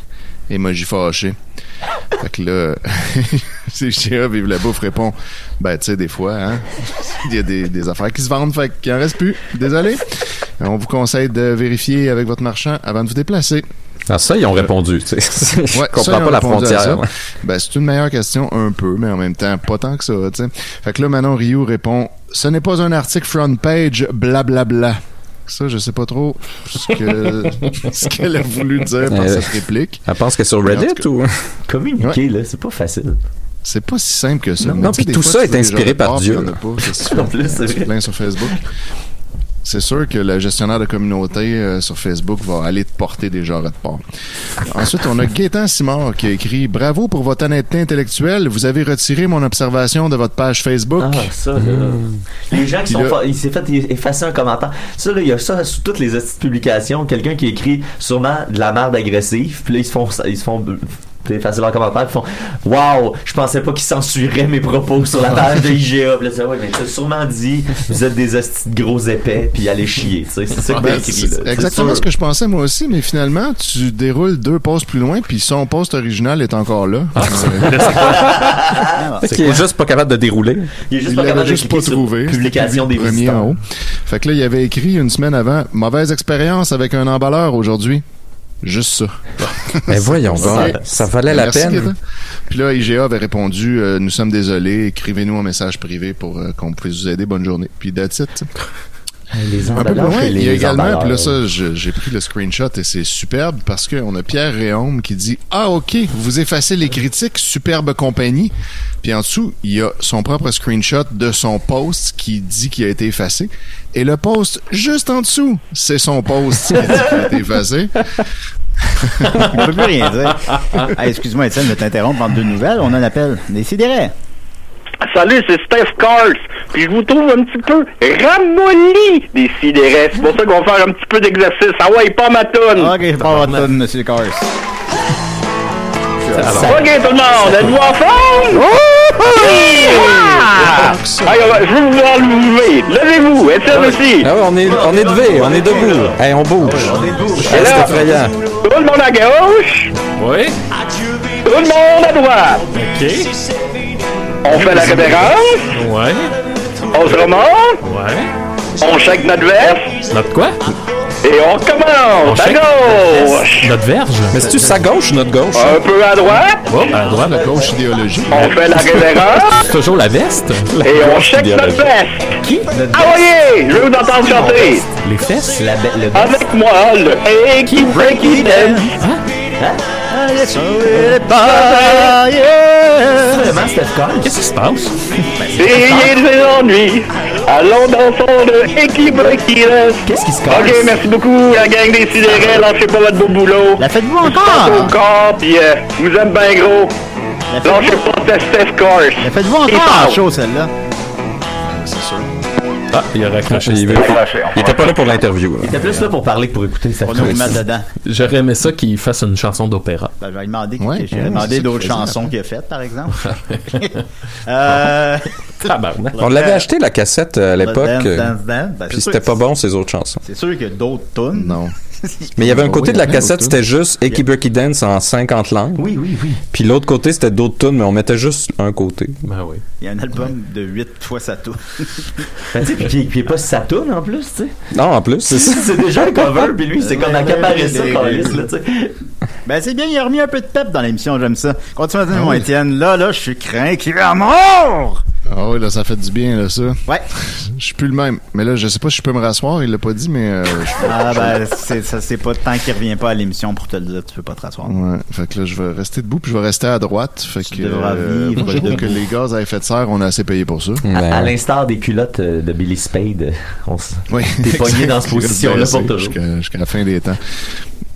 Emoji fâché. Fait que là, c'est IGA Vive la bouffe répond Ben, tu sais, des fois, hein, il y a des, des affaires qui se vendent, fait qu'il en reste plus. Désolé. On vous conseille de vérifier avec votre marchand avant de vous déplacer. Ah, ça, ils ont répondu. tu sais. Je Ouais, ça, comprends pas la frontière. ouais. Ben, c'est une meilleure question, un peu, mais en même temps, pas tant que ça, tu sais. Fait que là, Manon Rioux répond Ce n'est pas un article front page, blablabla. Ça, je sais pas trop ce que ce qu'elle a voulu dire par Euh, cette réplique. Elle pense que sur Reddit cas- ou? Communiquer, là, c'est pas facile. C'est pas si simple que ça. Non, puis tout fois, ça est inspiré par Dieu. pas. Tu En plus, c'est fais? Tu plains sur Facebook. C'est sûr que le gestionnaire de communauté euh, sur Facebook va aller te porter des jarrets de porc. Ensuite, on a Gaétan Simard qui a écrit Bravo pour votre honnêteté intellectuelle. Vous avez retiré mon observation de votre page Facebook. Ah, ça, là. Les gens qui Puis sont. là- Il s'est fait effacer un commentaire. Ça, là, il y a ça sous toutes les publications. Quelqu'un qui écrit sûrement de la merde agressive. Puis là, ils se font. Ils se font effacer leur commentaire. Ils font Waouh, je pensais pas qu'ils censureraient mes propos sur la page de IGA. Puis là, c'est ouais, mais t'as sûrement dit Vous êtes des hosties de gros épais. Puis allez chier. C'est ça que Ben, écrit. c'est là. C'est exactement sûr. ce que je pensais moi aussi, mais finalement, tu déroules deux posts plus loin, puis son post original est encore là. Euh, Fait qu'il est juste pas capable de dérouler. Il est juste il pas capable de juste pas cliquer sur trouvé. Publication des visiteurs. en haut. Fait que là, il avait écrit une semaine avant Mauvaise expérience avec un emballeur aujourd'hui. Juste ça. Mais voyons ça valait la Merci, peine. Puis là, IGA avait répondu euh, Nous sommes désolés, écrivez-nous un message privé pour euh, qu'on puisse vous aider. Bonne journée. Puis that's it. Les Un peu plus loin, il y a également, puis là, ça, j'ai pris le screenshot et c'est superbe parce qu'on a Pierre Réaume qui dit Ah, OK, vous effacez les critiques, superbe compagnie. Puis en dessous, il y a son propre screenshot de son post qui dit qu'il a été effacé. Et le post juste en dessous, c'est son post qui dit qu'il a été effacé. On peut plus rien dire. Hey, Excuse-moi, Étienne, de t'interrompre entre deux nouvelles. On a un appel. Décidérez. Salut, c'est Steph Cars. Puis je vous trouve un petit peu ramolli des sidérés. C'est pour ça qu'on va faire un petit peu d'exercice. Ah ouais, pas ma toune. Ok, pas votre tonne, monsieur Cars. Ok, tout le monde, êtes-vous en forme? Ah! Hey, on va- je vais vous voir lever. Levez-vous, aussi. Ah ouais, on est, on est levé, on est debout. Hey, on bouge. C'est effrayant. Tout le monde à gauche, Oui. tout le monde à droite? OK. On fait la révérence, Ouais. on se remonte, Ouais. on check notre veste Notre quoi? et on commence. À gauche, Notre verge? Mais c'est-tu sa gauche ou notre gauche? un peu à droite, Oh, à droite, à gauche. Idéologie. on fait la révérence. Toujours la veste? Et on check notre veste. Qui? Ah voyez, je vais vous entendre chanter. Les fesses? La le Avec moi, le Breaky Breaky Dance. Vraiment, Steph Curry? Qu'est-ce qui se passe? Ayez des ennuis. Allons dansons le Breaky Breaky Dance. Qu'est-ce qui se casse? Ok, merci beaucoup, la gang des sidérés. Lâchez pas votre beau boulot. La faites-vous Au encore? corps, pis euh, vous aime bien gros. La Lâchez faites-vous pas de Steph Cars. la faites-vous encore? en show, celle-là? Ah, il a raccroché. Il, veut- il était pas là pour l'interview. Il était plus là pour parler que pour écouter. Ça On dedans. J'aurais aimé ça qu'il fasse une chanson d'opéra. Ben, je vais demander, Ouais, ouais, c'est d'autres chansons qu'il a faites, par exemple. euh, Tabarnak. On l'avait acheté la cassette euh, à l'époque, euh. Ben, puis c'était pas bon ces autres chansons. C'est sûr qu'il y a d'autres tunes. Non. Mais il y avait un côté Oui, de la cassette, c'était juste Eki Breaky Dance en 50 langues. Oui, oui, oui. Puis l'autre côté, c'était d'autres tunes, mais on mettait juste un côté. Ben oui. Il y a un album de 8 fois sa tour. Ben, tu sais, puis qui- est pas Saturn en plus, tu sais. Non, en plus, c'est ça. C'est déjà un cover, puis lui, c'est comme ça, câlisse, là, tu sais. Ben, c'est bien, il a remis un peu de pep dans l'émission, j'aime ça. Continue à dire, mon Étienne. Là, là, je suis craint qu'il est à mort! Ah oui, là, ça fait du bien, là, ça. Ouais. Je suis plus le même. Mais là, je sais pas si je peux me rasseoir, il l'a pas dit, mais euh, Ah, ben, c'est, ça, c'est pas tant qu'il revient pas à l'émission pour te le dire, tu peux pas te rasseoir. Ouais, fait que là, je vais rester debout, puis je vais rester à droite. Fait que, vivre faut debout. que les gaz à effet de serre, on a assez payé pour ça. À, à l'instar des culottes euh, de Billy Spade, euh, on s- Oui. T'es pogné dans cette position-là pour toujours. Jusqu'à jusqu'à la fin des temps.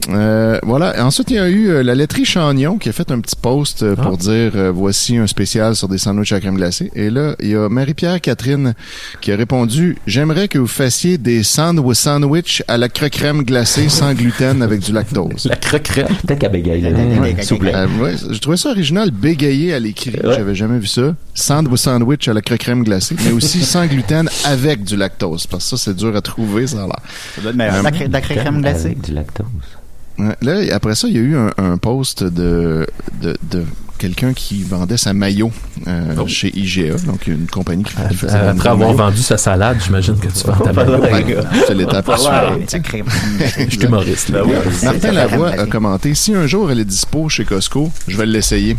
Euh, voilà. Ensuite, il y a eu euh, la laiterie Chagnon qui a fait un petit post euh, pour dire euh, voici un spécial sur des sandwichs à crème glacée. Et là, il y a Marie-Pierre Catherine qui a répondu j'aimerais que vous fassiez des sandwich sandwich à la crème glacée sans gluten avec du lactose. La croquerette. Peut-être qu'à bégaye, là, Ouais. s'il vous plaît. Euh, ouais, je trouvais ça original, bégayé à l'écrit. Ouais. J'avais jamais vu ça. Sandwich sandwich à la crème glacée, mais aussi sans gluten avec du lactose. Parce que ça, c'est dur à trouver, ça a l'air. Ça doit être meilleur. De la crème glacée. Avec du lactose. Ouais, Là, après ça, il y a eu un, un post de, de, de quelqu'un qui vendait sa maillot euh, Oh. chez IGA, donc une compagnie qui Après des avoir vendu sa salade, j'imagine que tu vends ta maillot. Te l'étape. Je suis humoriste. là. Martin Lavoie a commenté Si un jour elle est dispo chez Costco, je vais l'essayer.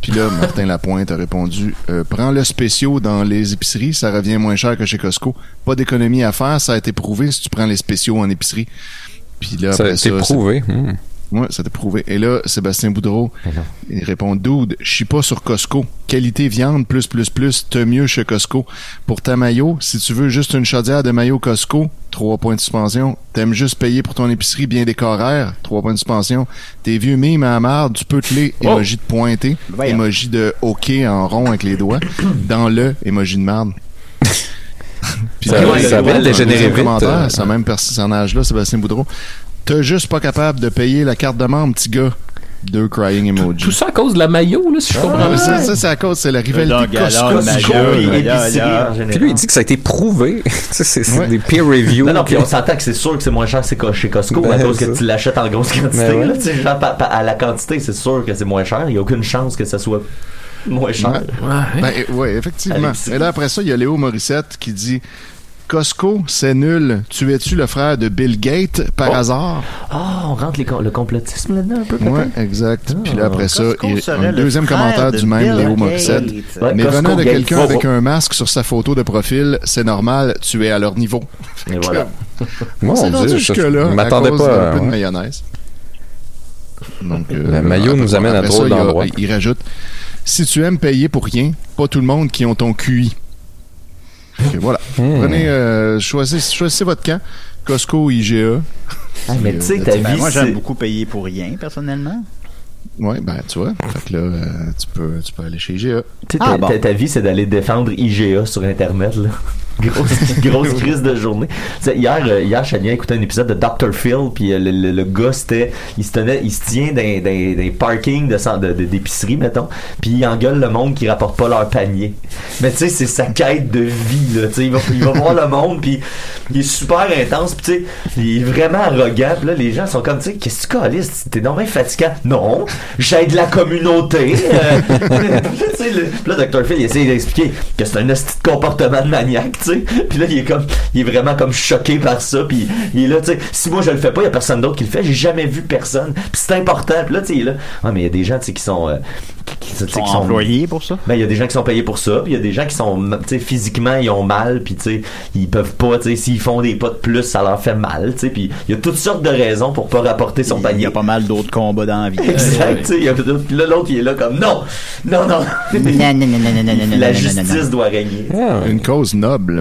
Puis là, Martin Lapointe a répondu euh, Prends le spéciaux dans les épiceries, ça revient moins cher que chez Costco. Pas d'économie à faire, ça a été prouvé si tu prends les spéciaux en épicerie. Puis là, ça a après été ça, prouvé. Hmm. Ouais, ça t'est prouvé. Et là, Sébastien Boudreau, il répond Dude, je suis pas sur Costco. Qualité viande, plus, plus, plus, t'as mieux chez Costco. Pour ta maillot, si tu veux juste une chaudière de maillot Costco, trois points de suspension. T'aimes juste payer pour ton épicerie bien décoraire, trois points de suspension. Tes vieux mimes à marde, tu peux te les emoji de pointé, emoji de OK en rond avec les doigts, dans le emoji de marde. Puis Ça- ça il y a va un dégénérer vite, commentaire, euh. ce même personnage-là, Sébastien Boudreau. T'es juste pas capable de payer la carte de membre, petit gars. Deux crying emojis. Tout ça à cause de la maillot, là, si je comprends Ah, bien. ça, ça, c'est à cause, c'est la rivalité Costco. maillot, Puis lui, il dit que ça a été prouvé. Ça, c'est des peer reviews. Non, non, puis on s'entend que c'est sûr que c'est moins cher que chez Costco Ben, à cause que ça. tu l'achètes en grosse quantité. Ben ouais. là, tu sais, genre, pa- pa- à la quantité, c'est sûr que c'est moins cher. Il n'y a aucune chance que ça soit moins cher. Ouais. Ben, euh, ouais, effectivement. C'est- Et là, après ça, il y a Léo Morissette qui dit Costco, c'est nul. Tu es-tu le frère de Bill Gates par Oh. hasard? Ah, on rentre les le complotisme là-dedans un peu, peut-être? Ouais, exact. Puis là, après ça, il, serait un le deuxième commentaire de du même Bill Léo. Morissette. Ouais, Mais Costco venant de quelqu'un Oh, avec oh. un masque sur sa photo de profil, c'est normal, tu es à leur niveau. Et voilà. Rendu Dieu, je jusque-là je m'attendais pas. d'un peu de ouais. mayonnaise. Donc, euh, Le maillot nous amène à drôle ça, il y a- d'endroit. Il rajoute Si tu aimes payer pour rien, pas tout le monde qui ont ton QI. Voilà. Hmm. Prenez, euh, choisissez, choisissez votre camp. Costco ou IGA. Ah, mais tu sais, Euh, ta Ben, vie, moi, j'aime beaucoup payer pour rien, personnellement. Ouais, ben tu vois. Fait que là, euh, tu, peux, tu peux aller chez IGA. Tu sais, Ah, ta, bon. ta- ta vie, c'est d'aller défendre IGA sur Internet, là. Grosse, grosse crise de journée. Hier, euh, hier, Chania écoutait un épisode de Dr. Phil, puis euh, le, le, le gars, c'était, il se tenait, il se tient dans des, des parkings de, de, d'épicerie, mettons, puis il engueule le monde qui rapporte pas leur panier. Mais tu sais, c'est sa quête de vie, là. Tu sais, il va, il va voir le monde, puis il est super intense, puis tu sais, il est vraiment arrogant, puis là, les gens sont comme, tu sais, qu'est-ce que tu calisses? T'es bien fatigant. Non, j'aide la communauté. Euh, sais, le- là, Dr. Phil, il essaie d'expliquer que c'est un de comportement de maniaque, sais. Puis là, il est comme, il est vraiment comme choqué par ça, puis il est là, tu sais, si moi je le fais pas, il y a personne d'autre qui le fait, j'ai jamais vu personne. Puis c'est important. Puis là, tu sais, il est là. Ah, mais il y a des gens, tu sais, qui sont, euh, qui, qui- sont qui sont employés pour ça? ben, il y a des gens qui sont payés pour ça, puis il y a des gens qui sont, tu sais, physiquement, ils ont mal, puis tu sais, ils peuvent pas, tu sais, s'ils font des pas de plus, ça leur fait mal, tu sais, puis il y a toutes sortes de raisons pour pas rapporter son Il y panier. a pas mal d'autres combats dans la vie. Exact, tu sais, il y a- puis là, l'autre, il est là comme, non, non, non, Non, non, non, non, non, non, non, non, la non, non, justice non. doit régner. Ah, ouais. Une cause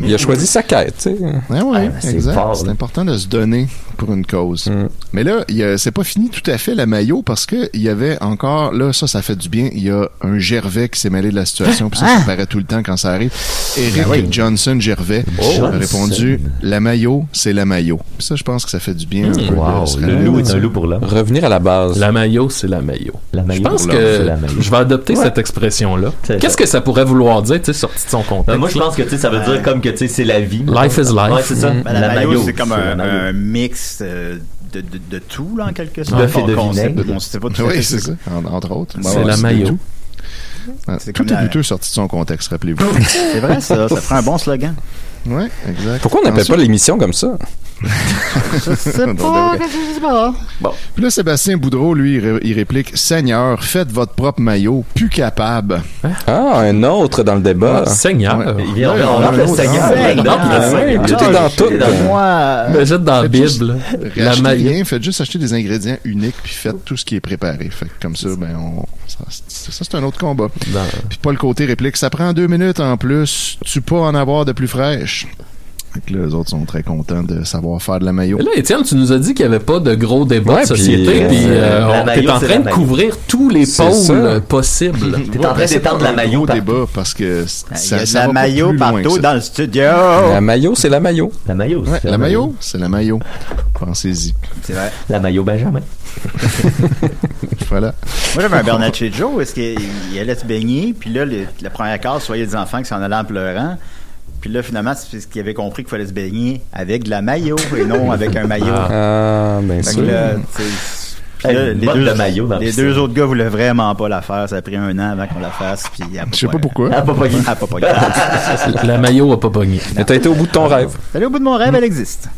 Il a choisi sa quête, tu sais. Ouais, c'est exact. c'est important de se donner pour une cause. Mm. Mais là, c'est pas fini tout à fait la maillot parce que il y avait encore là ça ça fait du bien. Il y a un Gervais qui s'est mêlé de la situation puis ça, ça paraît tout le temps quand ça arrive. Eric Johnson Gervais Johnson. a répondu la maillot c'est la maillot. Puis ça je pense que ça fait du bien. Wow, se le loup est un loup pour l'homme. Revenir à la base. La maillot, c'est la maillot. La maillot Je pense que c'est la maillot. je vais adopter cette expression-là. C'est Qu'est-ce que ça pourrait vouloir dire, tu sais, sorti de son contexte? Ben, moi, je pense que, tu sais, ça veut dire comme que, tu sais, c'est la vie. Life is life. Ouais, c'est ça. Mm. Ben, la, maillot, c'est comme un mix euh, de, de, de tout, là, en quelque sorte. Bœuf et de sait pas tout Oui, c'est ça, en- entre autres. C'est Ouais, la tout. Ah, C'est tout est la- douteux sorti de son contexte, rappelez-vous. C'est vrai, ça. Ça ferait un bon slogan. Oui, exact. Pourquoi on n'appelle pas l'émission comme ça? Je sais pas, je sais pas. Puis là, Sébastien Boudreau, lui, il, ré- il réplique Seigneur, faites votre propre maillot, plus capable. Ah, un autre dans le débat. Seigneur. Ouais. Il vient, le un autre Seigneur. Seigneur. Ah, Seigneur. tout est dans tout. dans- Moi, Ben, jette dans la juste Bible. La rien, faites juste acheter des ingrédients uniques, puis faites tout ce qui est préparé. Fait que comme ça, ben, on, ça, c'est- ça, c'est un autre combat. Puis Paul Côté réplique Ça prend deux minutes en plus, tu peux en avoir de plus fraîche. Fait que là, les autres sont très contents de savoir faire de la maillot. Mais là, Étienne, tu nous as dit qu'il n'y avait pas de gros débat Ouais, de société, puis, puis euh, euh, t'es en train de maillot. couvrir tous les pôles ça. euh, possibles. T'es en train Ben, d'étendre la un maillot. gros par- débat parce que y ça, a de ça la maillot partout dans le studio. La maillot, c'est la maillot. La maillot. Ouais, c'est la maillot, c'est la maillot. Pensez-y. C'est vrai. La maillot Benjamin. Voilà. Moi, j'avais un Bernatchez Joe, est-ce qu'il il allait se baigner, puis là, le- la première case, soyez des enfants qui s'en allaient en pleurant. Puis là, finalement, c'est parce qu'il avait compris qu'il fallait se baigner avec de la maillot et non avec un maillot. Ah, bien Fait que sûr. là, puis là, les, deux, de maillot dans la les piscine. deux autres gars voulaient vraiment pas la faire. Ça a pris un an avant qu'on la fasse. Puis elle Je sais pas pourquoi. Ah, pas pas Elle a pas pogné. La maillot a pas pogné. Mais t'as été au bout de ton rêve. Allez, au bout de mon rêve, elle existe.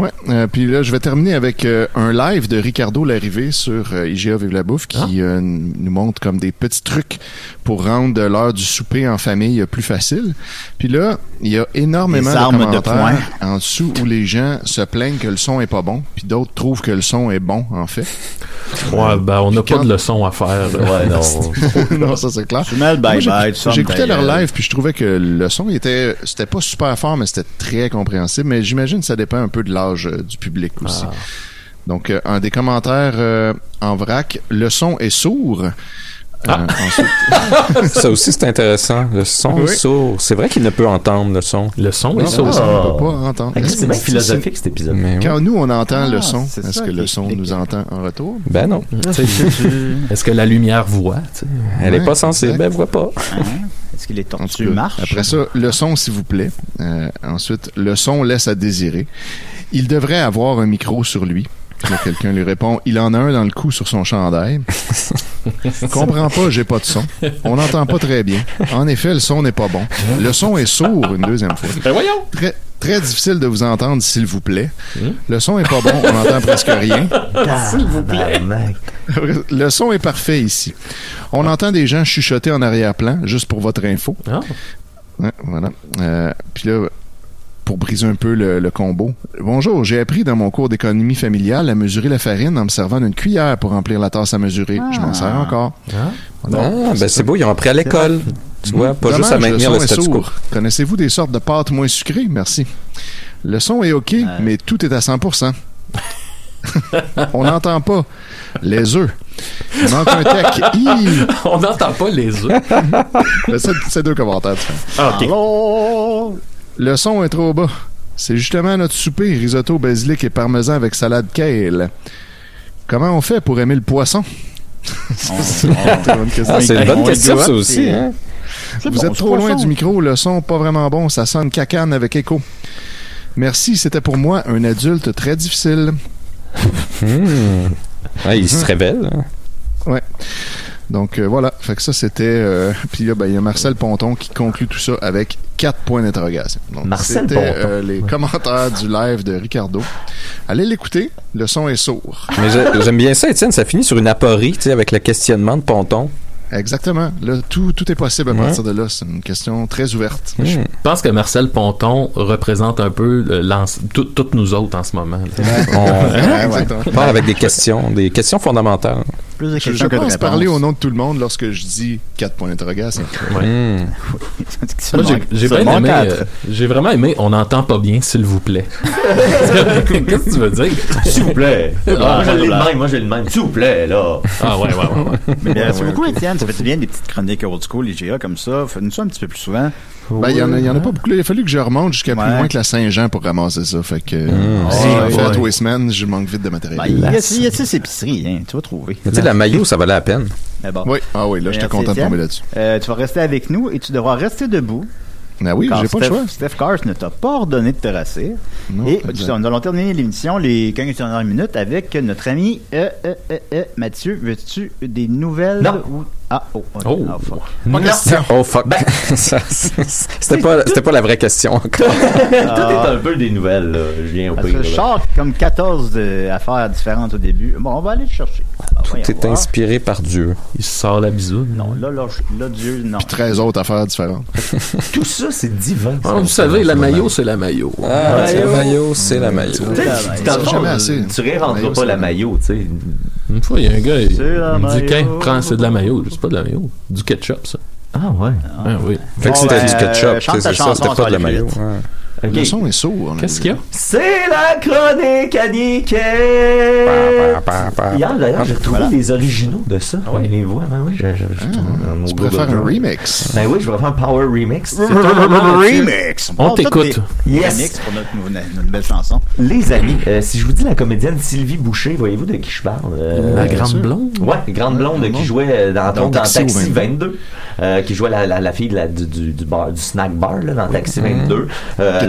Ouais. euh, puis là, je vais terminer avec euh, un live de Ricardo Larrivée sur euh, IGA Vive la Bouffe qui euh, nous montre comme des petits trucs pour rendre l'heure du souper en famille plus facile. Puis là, il y a énormément de commentaires en dessous où les gens se plaignent que le son est pas bon, puis d'autres trouvent que le son est bon en fait. Ouais, ben, on n'a pas quand- de leçon à faire. Ouais, non. non, ça c'est clair. J'écoutais ta leur live puis je trouvais que le son était c'était pas super fort mais c'était très compréhensible mais j'imagine que ça dépend un peu de l'âge euh, du public aussi. Ah. Donc euh, un des commentaires euh, en vrac, le son est sourd. Euh, Ah. ensuite, Ça aussi, c'est intéressant. Le son Oui. est sourd. C'est vrai qu'il ne peut entendre le son. Le son non, est ça aussi. son, on Ah. peut pas entendre. Ah, Est-ce C'est c'est- philosophique cet épisode. Mais oui. Quand nous on entend le son, est-ce ça que le son explique. nous entend en retour? Ben non. Est-ce que la lumière voit? Elle Ouais, est pas sensible, exact. elle voit pas. Est-ce que les tortues marchent? Après ça, le son, s'il vous plaît. Euh, ensuite, le son laisse à désirer. Il devrait avoir un micro sur lui. Quelqu'un lui répond, il en a un dans le cou sur son chandail. Comprends pas, j'ai pas de son. On n'entend pas très bien. En effet, le son n'est pas bon. Le son est sourd une deuxième fois. Ben voyons! Très, très difficile de vous entendre, s'il vous plaît. Le son est pas bon, on n'entend presque rien. S'il vous plaît. Le son est parfait ici. On entend des gens chuchoter en arrière-plan, juste pour votre info. Ah. Voilà. Euh, Puis là, pour briser un peu le, le combo. Bonjour, j'ai appris dans mon cours d'économie familiale à mesurer la farine en me servant d'une cuillère pour remplir la tasse à mesurer. Je m'en sers encore. Voilà. Ah, ben c'est beau, ils ont appris à l'école. Tu vois, pas juste à maintenir le le statu quo. Connaissez-vous des sortes de pâtes moins sucrées? Merci. Le son est OK, mais tout est à 100%. On n'entend pas les œufs. Il manque un tech. On n'entend pas les œufs. C'est deux commentaires. Ah, ok. Le son est trop bas. C'est justement notre souper, risotto, basilic et parmesan avec salade kale. Comment on fait pour aimer le poisson? C'est une bonne question. Ah, c'est une On bonne le question, doit, ça aussi. c'est- Hein? Vous bon, êtes trop loin poisson. du micro, le son pas vraiment bon, ça sonne cacane avec écho. Merci, c'était pour moi un adulte très difficile. Hmm. Il se révèle. hein. Donc euh, voilà, fait que ça c'était. euh, Puis là, ben, il y a Marcel Ponton qui conclut tout ça avec quatre points d'interrogation. Donc, Marcel c'était, Ponton. euh, les commentaires du live de Ricardo. Allez l'écouter, le son est sourd. Mais j'ai- j'aime bien ça, Étienne. Ça finit sur une aporie, tu sais, avec le questionnement de Ponton. Exactement. Là, tout, tout est possible à Ouais. partir de là. C'est une question très ouverte. Je pense que Marcel Ponton représente un peu tout- toutes nous autres en ce moment. là. On Exactement. part avec des questions, des questions fondamentales. Plus de Je, je questions que pense parler au nom de tout le monde lorsque je dis quatre poins d'interrogation. Ouais. Hmm. Moi, j'ai- aimé. euh, j'ai vraiment aimé. On n'entend pas bien, s'il vous plaît. Qu'est-ce que tu veux dire? S'il vous plaît. Ah, je même, moi, j'ai le même. S'il vous plaît, là. Ah ouais, ouais, ouais. ouais. Mais Merci Ouais, beaucoup. Étienne. Ça fait du bien des petites chroniques old school, les GA comme ça. Fais-nous ça un petit peu plus souvent. Ben, il y en a, il y en a pas beaucoup. là. Il a fallu que je remonte jusqu'à plus loin que la Saint-Jean pour ramasser ça. Fait que, Mmh. si Ouais, j'en fais ouais. tous les semaines, je manque vite de matériel. Ben, il y a, y a six épiceries, hein. Tu vas trouver. Tu sais, la maillot, ça valait la peine. Mais bon. Oui, ah oui, là, j'étais content de tomber là-dessus. Euh, tu vas rester avec nous et tu devras rester debout Ben oui, j'ai pas le choix. Steph Cars ne t'a pas ordonné de te rasser. Non, Et nous allons terminer l'émission, les 15 dernières minutes, avec notre ami euh, euh, euh, euh, Mathieu. Veux-tu des nouvelles? Non. ou- Ah, oh. Oh. Ah, fuck. Non. Oh fuck. Ben- Ça, c'était pas, c'était pas la vraie question encore. Tout est un peu des nouvelles, là. Je viens au Parce pire. que là. je sors comme 14 de- affaires différentes au début. Bon, on va aller le chercher. Alors, voyons T'es voir. inspiré par Dieu. Il se sort la bisoune. Non, là, là, là, Dieu, non. Puis 13 autres affaires différentes. Tout ça, c'est divin. Ah, vous savez, la maillot, c'est la maillot. Ah, la maillot, c'est la maillot. Tu Ah, jamais assez. Tu pas la maillot, tu sais. Une fois, il y a un gars, il, me dit, prends, c'est de la maillot. C'est pas de la maillot. Du ketchup, ça. Ah ouais. Ah oui. Fait que c'était ben, du ketchup, c'est ça, c'était pas de la va Le son est sourd. Qu'est-ce qu'il y a? C'est la chronique à. Hier, d'ailleurs, j'ai retrouvé Voilà. des originaux de ça. ouais? Les voix, ben oui, j'ai- j'ai- j'ai- dans mon Tu pourrais faire un remix. Ben oui, je vais faire un power remix. Un Remix! On t'écoute. Yes. remix pour notre, belle chanson. Les amis, euh, si je vous dis la comédienne Sylvie Boucher, voyez-vous de qui je parle? Euh, La grande blonde? Ouais, grande blonde Ouais, qui jouait euh, dans, Dans dans Taxi Taxi, au 22, euh, qui jouait la, la, la fille la- du, du, du bar, du snack bar là, dans Taxi 22.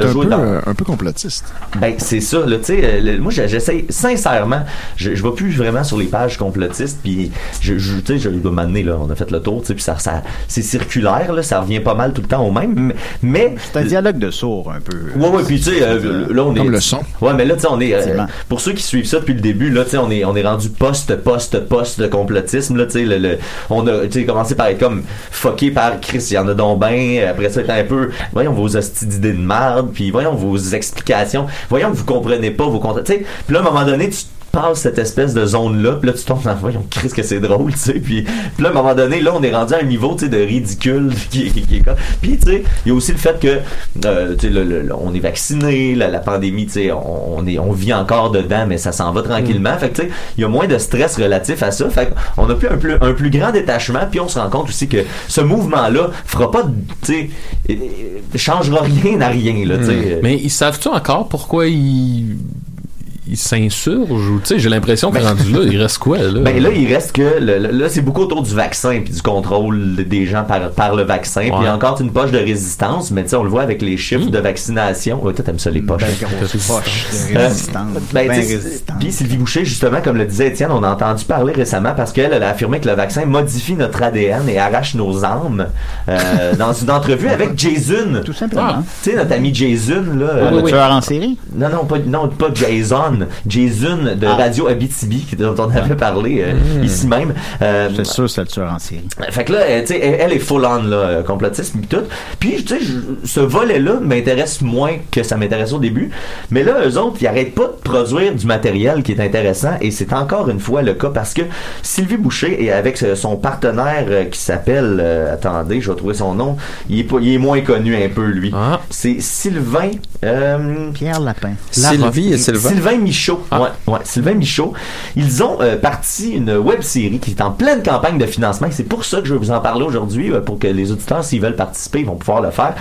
Un peu, dans, euh, un peu complotiste. Ben, c'est ça, là, tu sais, euh, le- moi, j'essaie, sincèrement, je, je vais plus vraiment sur les pages complotistes, puis, je, je, tu sais, je dois m'amener, là, on a fait le tour, tu sais, puis ça, ça, c'est circulaire, là, ça revient pas mal tout le temps au même, mais-. C'est un dialogue de sourd, un peu. Ouais, ouais, puis tu sais, euh, là, on est... Comme le son. Ouais, mais là, tu sais, on est... euh, pour ceux qui suivent ça depuis le début, là, tu sais, on est, on est rendu post, post, post de complotisme, là, tu sais, le, le- on a, tu sais, commencé par être comme fucké par Chris, il y en a donc ben, après ça, un peu, voyons vos hosties d'idées de merde, puis voyons vos explications, voyons que vous comprenez pas vos sais, puis là, à un moment donné, tu passes cette espèce de zone-là, puis là, tu tombes dans, voyons, Chris, que c'est drôle, tu sais, puis, puis là, à un moment donné, là, on est rendu à un niveau, tu sais, de ridicule, qui, qui- qui est comme, puis, tu sais, il y a aussi le fait que, euh, tu sais, le- le- le- on est vacciné, la, la pandémie, tu sais, on, on est, on vit encore dedans, mais ça s'en va tranquillement, fait que, tu sais, il y a moins de stress relatif à ça, fait qu'on a plus un plus, un plus grand détachement, puis on se rend compte aussi que ce mouvement-là fera pas, de- tu sais, euh, changera rien à rien, là, tu sais. Mais ils savent-tu encore pourquoi ils ils s'insurgent ou tu sais j'ai l'impression que rendu là il reste quoi là? Ben là, il reste que le- le- là, c'est beaucoup autour du vaccin puis du contrôle des gens par, par le vaccin. Puis il encore une poche de résistance, mais tu sais, on le voit avec les chiffres Hmm. de vaccination. Ouais, toi, t'aimes ça les poches. Ben, poche de Euh, résistance. ben, ben résistante. Puis Sylvie Boucher, justement, comme le disait Étienne, on a entendu parler récemment parce qu'elle elle a affirmé que le vaccin modifie notre ADN et arrache nos âmes euh, dans une entrevue avec Jason. Tout simplement. Ah. Tu sais, notre ami Jason, là. Ah, euh, le tueur en série? non, non, pas, non, pas Jason. Jason de Ah. Radio Abitibi, dont on avait parlé euh, Hmm. ici même. Euh, C'est sûr, c'est le tueur en série. fait que là, elle, tu sais, elle, elle est full on, là, euh, complotisme et tout. Puis, tu sais, ce volet-là m'intéresse moins que ça m'intéressait au début. Mais là, eux autres, ils arrêtent pas de produire du matériel qui est intéressant. Et c'est encore une fois le cas parce que Sylvie Boucher est avec euh, son partenaire euh, qui s'appelle, euh, attendez, je vais trouver son nom. Il est, pas- il est moins connu un peu, lui. Ah. C'est Sylvain. euh, Pierre Lapin. Sylvie et Sylvain. Sylvain Michaud. Ah. Ouais, ouais, Sylvain Michaud. Ils ont euh, parti une web série qui est en pleine campagne de financement. Et C'est pour ça que je vais vous en parler aujourd'hui, euh, pour que les auditeurs, s'ils veulent participer, ils vont pouvoir le faire.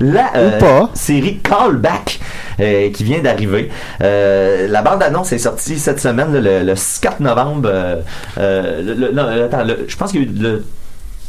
La euh, pas. série Callback euh, qui vient d'arriver. Euh, la bande-annonce est sortie cette semaine, le, le 4 novembre. euh, euh, le- le- non, attends, le- je pense qu'il y a eu le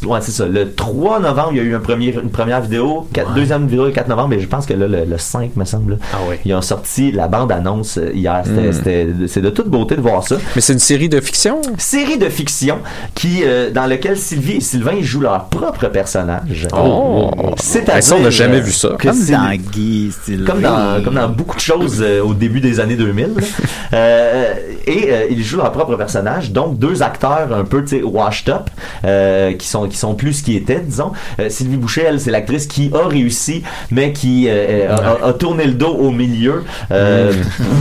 Ouais, c'est ça. Le 3 novembre, il y a eu un premier, une première vidéo, quatre- deuxième vidéo le 4 novembre, et je pense que là, le, le 5, me semble, Ah ouais. ils ont sorti la bande-annonce euh, hier. Mm. c'était- c'est de toute beauté de voir ça. Mais c'est une série de fiction? Série de fiction qui, euh, dans lequel Sylvie et Sylvain jouent leur propre personnage. Oh! C'est-à-dire, Ben, ça, on n'a jamais euh, vu ça. Comme c'est- dans Guy, style. comme dans, comme dans beaucoup de choses euh, au début des années 2000. là. Euh, et euh, ils jouent leur propre personnage, donc deux acteurs un peu tu sais, washed up, euh, qui sont qui sont plus ce qu'ils étaient, disons. Euh, Sylvie Boucher, elle, c'est l'actrice qui a réussi, mais qui euh, a, a- a tourné le dos au milieu. Euh,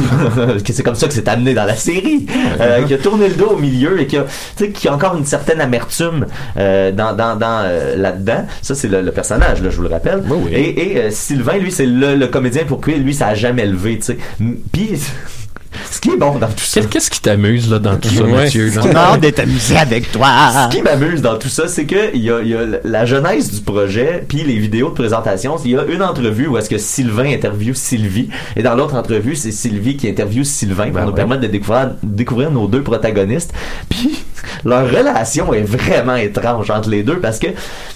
c'est comme ça que c'est amené dans la série. Euh, qui a tourné le dos au milieu et qui a, tu sais, qui a encore une certaine amertume euh, dans, dans, dans euh, là-dedans. Ça, c'est le, le personnage, là, je vous le rappelle. Oui, oui. Et, et euh, Sylvain, lui, c'est le, le comédien pour qui lui, ça a jamais levé, tu sais. M- Puis, ce qui est bon dans tout ça. Qu'est-ce qui t'amuse là dans tout ça. Mathieu a hâte d'être amusé avec toi. Ce qui m'amuse dans tout ça, c'est que il y a, il y a la genèse du projet, puis les vidéos de présentation. Il y a une entrevue où est-ce que Sylvain interviewe Sylvie, et dans l'autre entrevue, c'est Sylvie qui interviewe Sylvain pour Ben nous ouais. permettre de découvrir, découvrir nos deux protagonistes. Puis leur relation est vraiment étrange entre les deux parce que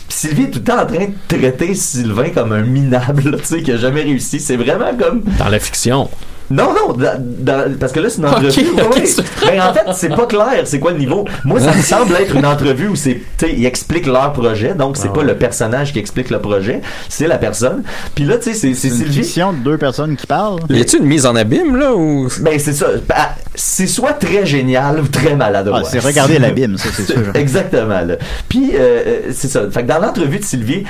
Sylvie est tout le temps en train de traiter Sylvain comme un minable, là, tu sais, qui a jamais réussi. C'est vraiment comme. Dans la fiction. Non, non, dans- dans- parce que là, c'est une entrevue. Ben, en fait, c'est pas clair, c'est quoi le niveau. Moi, ça me semble être une entrevue où c'est, tu sais, ils expliquent leur projet, donc c'est Ah pas ouais. le personnage qui explique le projet, c'est la personne. Puis là, tu sais, c'est, c'est C'est une Sylvie. fiction de deux personnes qui parlent. Y a-tu une mise en abîme, là, ou... Ben, c'est ça. Ben, c'est soit très génial ou très maladroit. Ah, c'est regarder l'abîme, ça, c'est sûr. Exactement, là. Puis, euh, euh, c'est ça. Fait que dans l'entrevue de Sylvie,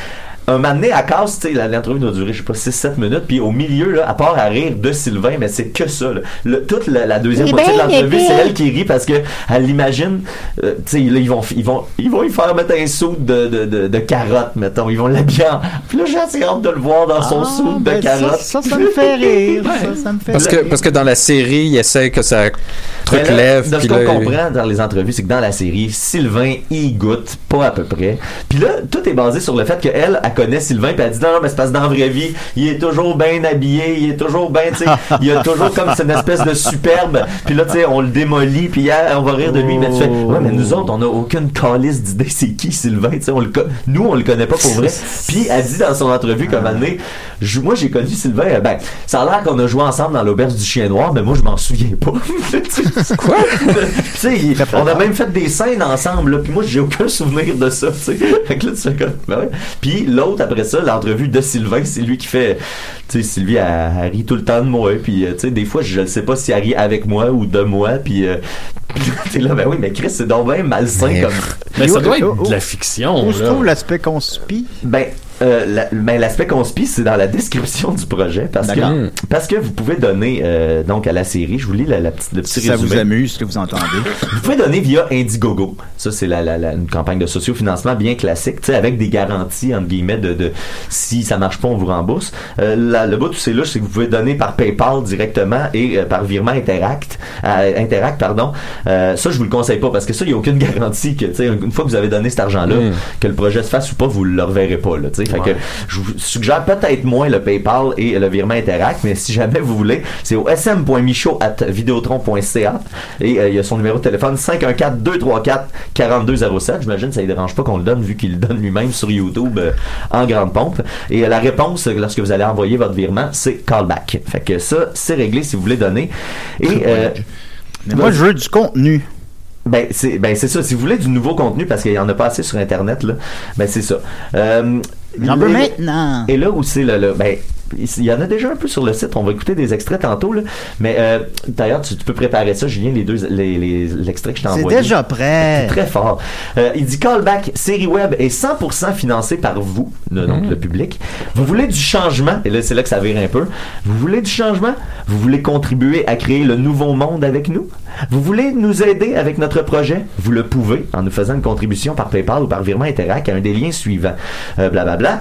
un moment donné, à casse, tu sais, l'entrevue doit durer, je sais pas, 6-7 minutes, puis au milieu, là, à part à rire de Sylvain, mais c'est que ça, là. Le- toute la, la deuxième Eh moitié de ben, l'entrevue, eh c'est ben. elle qui rit parce que elle l'imagine, euh, tu sais, là, ils vont, ils vont, ils vont y faire mettre un saut de, de, de, de carottes, mettons. Ils vont l'habiller en... Puis là, j'ai assez hâte de le voir dans son Ah, saut de ben, ça, carottes. ça, ça me fait rire. Ça, ça me fait Parce que, parce que dans la série, il essaie que ça truc là, lève. De ce puis qu'on comprend dans les entrevues, c'est que dans la série, Sylvain, il goûte pas à peu près. Puis là, tout est basé sur le fait qu'elle, elle connaît Sylvain, puis elle dit non, mais c'est parce que dans la vraie vie, il est toujours bien habillé, il est toujours bien, tu sais, il a toujours comme c'est une espèce de superbe. Puis là, tu sais, on le démolit, puis on va rire de lui, mais tu fais, ouais, mais nous autres, on a aucune calice d'idée c'est qui Sylvain, tu sais, on le nous, on le connaît pas pour vrai. Puis elle dit dans son entrevue comme année, je- moi, j'ai connu Sylvain, euh, ben, ça a l'air qu'on a joué ensemble dans l'auberge du chien noir, mais moi, je m'en souviens pas. Quoi? tu sais, on a même fait des scènes ensemble, là, puis moi, j'ai aucun souvenir de ça, tu sais. Fait que là, tu fais comme, ben ouais. Puis l'autre, après ça, l'entrevue de Sylvain, c'est lui qui fait, tu sais, Sylvie, elle, elle rit tout le temps de moi, puis, euh, tu sais, des fois, je ne sais pas si elle rit avec moi ou de moi, puis, euh, t'es là, ben oui, mais Chris, c'est donc bien malsain Mais- comme. Mais ça doit être de la fiction. Où se là. trouve l'aspect conspi? Ben, euh, la- ben, l'aspect conspi, c'est dans la description du projet parce D'accord. que parce que vous pouvez donner euh, donc à la série, je vous lis la, la petite, le petit Si ça vous résumé. amuse, ce que vous entendez. Vous pouvez donner via Indiegogo. Ça, c'est la, la, la- une campagne de sociofinancement bien classique, tu sais, avec des garanties, entre guillemets, de, de si ça marche pas, on vous rembourse. Euh, la- le bout c'est là, c'est que vous pouvez donner par PayPal directement et euh, par virement Interact, euh, Interact, pardon. Euh, ça, je vous le conseille pas parce que ça, il n'y a aucune garantie que, tu sais, une fois que vous avez donné cet argent-là, Mm. que le projet se fasse ou pas, vous le reverrez pas, là, tu sais. Fait Ouais. que je vous suggère peut-être moins le PayPal et le virement Interact, mais si jamais vous voulez, c'est au sm.michaud.videotron.ca et euh, il y a son numéro de téléphone 514-234-4207. J'imagine que ça ne dérange pas qu'on le donne vu qu'il le donne lui-même sur YouTube euh, en grande pompe. Et euh, la réponse, lorsque vous allez envoyer votre virement, c'est callback. Fait que ça, c'est réglé si vous voulez donner. Et Mais moi, je veux du contenu. ben c'est ben c'est ça. Si vous voulez du nouveau contenu parce qu'il y en a pas assez sur internet là, ben c'est ça. Euh, J'en veux maintenant. et là où c'est le, le- ben il y en a déjà un peu sur le site. On va écouter des extraits tantôt là. Mais euh, d'ailleurs tu, tu peux préparer ça, Julien, les deux les les- l'extrait que je t'ai C'est envoyé. déjà prêt. C'est très fort. Euh, il dit callback, série web est 100% financée par vous, le, donc le public. Vous voulez du changement, et là c'est là que ça vire un peu. Vous voulez du changement? Vous voulez contribuer à créer le nouveau monde avec nous? Vous voulez nous aider avec notre projet? Vous le pouvez en nous faisant une contribution par PayPal ou par virement Interac à un des liens suivants. Euh, Blablabla.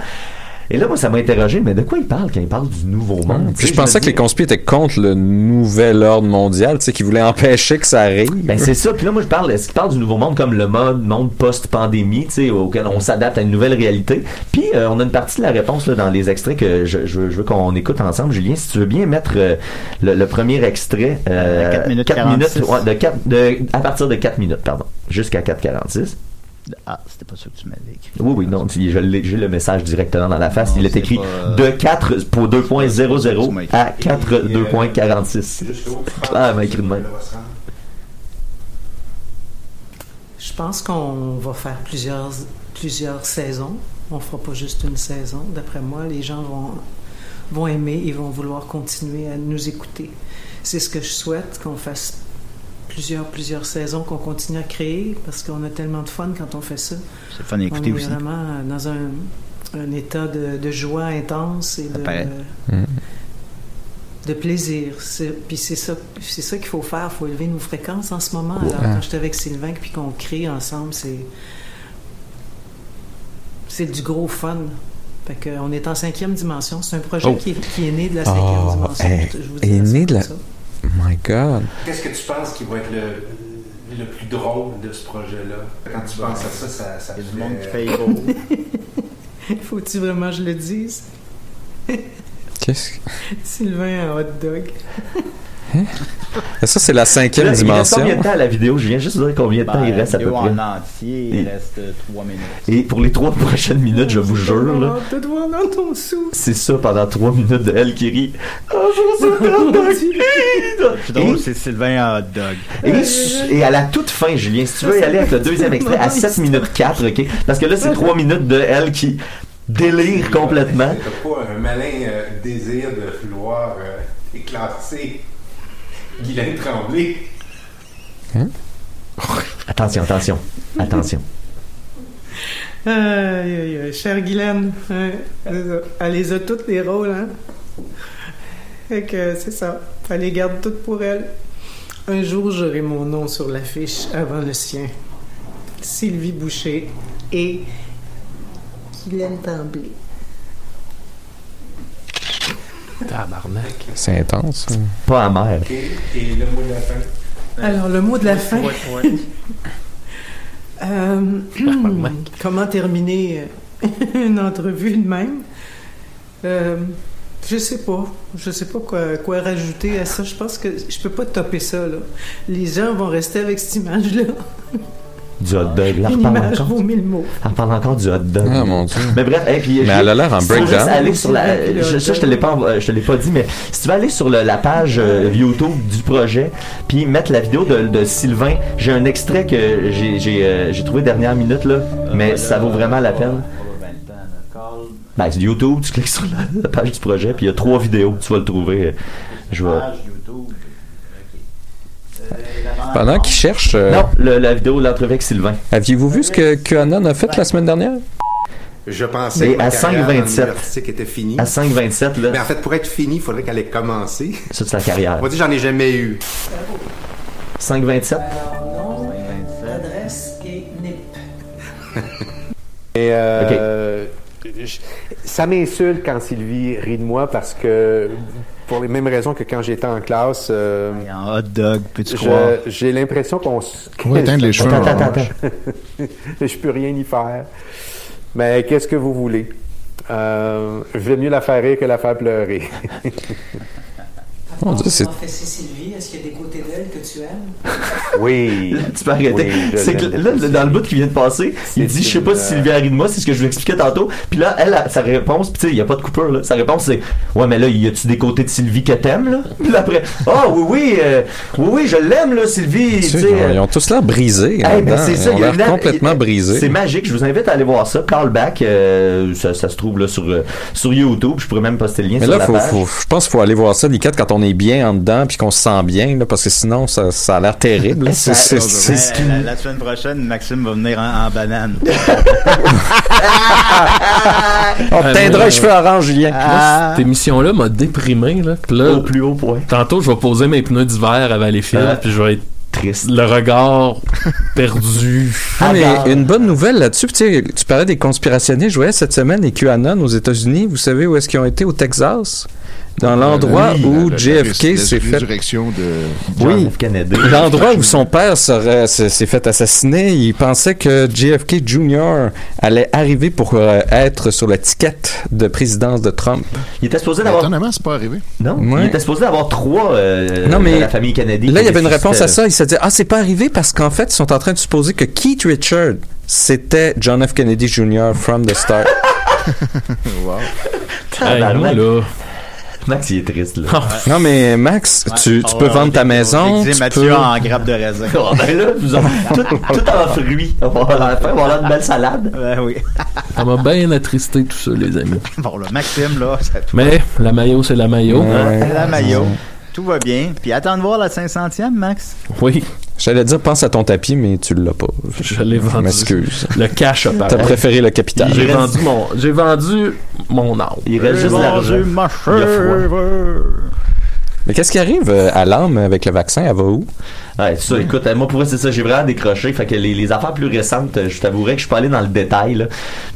Et là, moi, ça m'a interrogé, mais de quoi il parle quand il parle du nouveau monde? Puis je pensais que les conspires étaient contre le nouvel ordre mondial, tu sais, qui voulaient empêcher que ça arrive. Ben c'est ça. Puis là, moi, je parle, est-ce qu'il parle du nouveau monde comme le mode monde post-pandémie, tu sais, auquel on s'adapte à une nouvelle réalité. Puis euh, on a une partie de la réponse là, dans les extraits que je, je veux, je veux qu'on écoute ensemble. Julien, si tu veux bien mettre euh, le, le premier extrait, euh, À 4 minutes quatre 46. minutes, ouais, de quatre- de- à partir de 4 minutes, pardon, jusqu'à 4,46. Ah, c'était pas ça que tu m'avais écrit. Oui, oui, non, tu- je l'ai- j'ai le message directement dans la face. Non, Il est écrit pas, euh, de 4 pour 2.00 Tu m'as écrit. à 4 2.46. Ah, elle m'a écrit de même. Je pense qu'on va faire plusieurs, plusieurs saisons. On fera pas juste une saison. D'après moi, les gens vont, vont aimer et vont vouloir continuer à nous écouter. C'est ce que je souhaite, qu'on fasse plusieurs, plusieurs saisons, qu'on continue à créer, parce qu'on a tellement de fun quand on fait ça. C'est fun à On écouter est aussi. vraiment dans un, un état de, de joie intense et de, plaisir. C'est- Puis c'est ça, c'est ça qu'il faut faire. Il faut élever nos fréquences en ce moment. Alors, quand j'étais avec Sylvain puis qu'on crée ensemble, c'est c'est du gros fun. Fait que, on est en cinquième dimension. C'est un projet Oh. qui, est, qui est né de la cinquième Oh, dimension. hey, Je vous est né de la- ça. My God. Qu'est-ce que tu penses qui va être le, le plus drôle de ce projet-là? Quand tu penses à ça, ça, ça fait- du monde qui paye beau. Faut-tu vraiment que je le dise? Qu'est-ce que... Sylvain, un hot dog. Ça, c'est la cinquième Là, Il reste dimension. combien de temps à la vidéo? Je viens juste de dire combien de temps Ben, il reste à peu près. en entier, il Et- reste 3 minutes. Et pour les trois prochaines minutes, je vous jure, là, de te voir dans ton sou. c'est ça pendant trois minutes de elle qui rit. Oh, je. C'est Et- Sylvain hot dog. Et, et à la toute fin, Julien, si tu veux y aller avec le deuxième extrait, à 7 minutes 4, OK? Parce que là, c'est 3 minutes de elle qui délire complètement. T'as pas un malin euh, désir de vouloir euh, éclater Guylaine Tremblay. Attention, attention, attention. Aïe, aïe, aïe, chère Guylaine, hein, elle les a toutes les rôles, hein. Fait que c'est ça, elle les garde toutes pour elle. Un jour, j'aurai mon nom sur l'affiche avant le sien. Sylvie Boucher et Guylaine Tremblay. Tabarnak. C'est intense. hein. Pas amer. Et, et le mot de la fin? Alors, le mot de la fin. Euh, comment terminer euh, une entrevue de même? Euh, je sais pas. Je sais pas quoi, quoi rajouter à ça. Je pense que je peux pas topper ça. Là. Les gens vont rester avec cette image-là. Du hot dog. Là, Une reparle image encore. vaut mille mots. Elle parle encore du hot dog. Ah, mon Dieu. Mais bref, et puis Mais elle a l'air en breakdown. aller sur la, je, ça je te l'ai pas, euh, je te l'ai pas dit, mais si tu veux aller sur le- la page euh, YouTube du projet, puis mettre la vidéo de, de Sylvain, j'ai un extrait que j'ai j'ai euh, j'ai trouvé dernière minute là, mais ça vaut vraiment la peine. Ben, c'est YouTube, tu cliques sur la, la page du projet, puis il y a trois vidéos, tu vas le trouver. euh, Je vais. Pendant qu'ils cherchent, euh, Non, le- la vidéo de l'entrevue avec Sylvain. aviez-vous vu ce que QAnon a fait la semaine dernière? Je pensais Mais que ma à carrière 5,27. artistique était finie. À 5,27 là, Mais en fait, pour être fini, il faudrait qu'elle ait commencé. ça c'est la carrière. Moi, j'en ai jamais eu. 5,27. Alors, nom, adresse et NIP. Et euh, je- ça m'insulte quand Sylvie rit de moi parce que, pour les mêmes raisons que quand j'étais en classe, euh, En hot dog, peux-tu croire? j'ai l'impression qu'on s- On va éteindre les cheveux. Attends, attends. Mais je peux rien y faire. Mais qu'est-ce que vous voulez? Euh, je vais mieux la faire rire que la faire pleurer. Mon Dieu, c'est- Sylvie, est-ce qu'il y a des côtés d'elle que tu aimes? oui. Là, tu peux arrêter. Oui, c'est que là, dans le bout qui vient de passer, il dit, je sais pas si Sylvia rit de moi, c'est ce que je lui expliquais tantôt. Puis là, elle, a- sa réponse, puis tu sais, il y a pas de coupure, là. Sa réponse, c'est, ouais, mais là, y a-tu des côtés de Sylvie que t'aimes, là? Puis là, après, ah, oui, oui, euh, oui, oui, je l'aime, là, Sylvie, tu sais, ils ont tous l'air brisés. Eh ben, c'est ça, ils ont l'air complètement brisés. C'est magique, je vous invite à aller voir ça. Callback, euh, ça, ça se trouve là sur, euh, sur YouTube. Je pourrais même poster le lien Mais sur là, la faut, page. faut- je pense qu'il faut aller voir ça, Liquette, quand on est bien en dedans puis qu'on se sent bien, là, parce que sinon, ça, ça a l'air terrible. là. C'est- c'est- c'est- c'est- la, la semaine prochaine, Maxime va venir en, en banane. On teindra les cheveux orange, Julien. Ah. Cette émission-là m'a déprimé. Là, là, Au plus haut point. tantôt, je vais poser mes pneus d'hiver à Valleyfield, Ah. puis je vais être Triste. le regard perdu. Ah, mais une bonne nouvelle là-dessus, tu sais, tu parlais des conspirationnistes, je voyais cette semaine les QAnon aux États-Unis, vous savez où est-ce qu'ils ont été? Au Texas? Dans l'endroit Oui, où la- JFK s'est fait résurrection de John Oui. F. Kennedy. L'endroit où son père serait- s'est fait assassiner, il pensait que JFK Jr. allait arriver pour euh, être sur la ticket de présidence de Trump. Il était supposé d'avoir. Étonnamment, c'est pas arrivé. Non, Ouais. il était supposé d'avoir trois euh, Non, mais de la famille Kennedy. Là, il y avait une réponse à ça. Il s'est dit, ah, c'est pas arrivé parce qu'en fait, ils sont en train de supposer que Keith Richard, c'était John F. Kennedy Jr. from the start. Wow. Hey, moi, Tabarnak. là. Max, il est triste, là. non, mais Max, tu, tu peux vendre ta maison. Tu Mathieu peux... en grappe de raisin. Oh, ben là, vous avez tout, tout en fruits. On va on avoir une belle salade. Ben oui. Ça m'a bien attristé tout ça, les amis. Bon, là, Maxime, là, ça Mais la maillot, c'est la maillot. Ouais. la maillot. Tout va bien. Puis attends de voir la 500e, Max. Oui, J'allais dire, pense à ton tapis, mais tu l'as pas. je l'ai Je vendu. m'excuse. Le cash a T'as préféré le capital. J'ai reste- vendu mon, j'ai vendu mon âme. Il reste juste l'argent. ma Il y a froid. Mais qu'est-ce qui arrive euh, à l'âme avec le vaccin? Elle va où? Ouais, c'est ça, écoute, euh, moi pour vrai, c'est ça, j'ai vraiment décroché. Fait que les, les affaires plus récentes, euh, je t'avouerais que je suis pas allé dans le détail, là.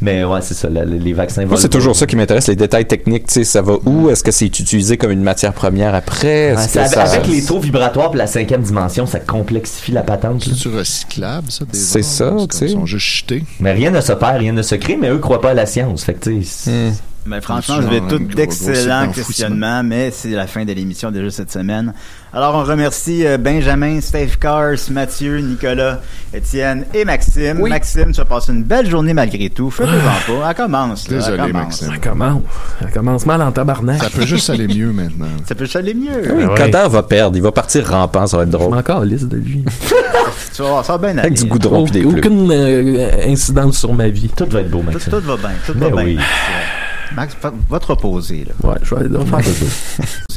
Mais ouais, c'est ça, la- les, vaccins Moi, c'est toujours ça qui m'intéresse, les détails techniques. Tu sais, ça va où? Est-ce que c'est utilisé comme une matière première après? Ouais, Est-ce c'est que avec, ça- avec les taux vibratoires et la cinquième dimension, ça complexifie la patente. là. C'est-tu recyclable, ça, des C'est ça, tu sais. Ils sont juste jetés? Mais rien ne se perd, rien ne se crée, mais eux croient pas à la science. Fait que, tu sais, c'est- Hmm. Ben, franchement, vous avez gros- d'excellents questionnements, mais c'est la fin de l'émission déjà cette semaine. Alors, on remercie euh, Benjamin, Steve Cars, Mathieu, Nicolas, Étienne et Maxime. Maxime, tu vas passer une belle journée malgré tout. Fais-le pas. Elle commence. là, Désolé, elle commence. Maxime. Ça commence. Ça commence mal en tabarnak. Ça peut juste aller mieux maintenant. Ça peut aller mieux. Oui, ouais. Va perdre. Il va partir rampant. Ça va être Je drôle. m'en encore liste de lui. Tu vas voir, ça va bien Avec aller. du goudron des. Aucune euh, incidence sur ma vie. Tout va être beau, Maxime. tout va bien. Tout Ben va bien. Max, va te reposer. Là. Ouais, je vais, faire ça.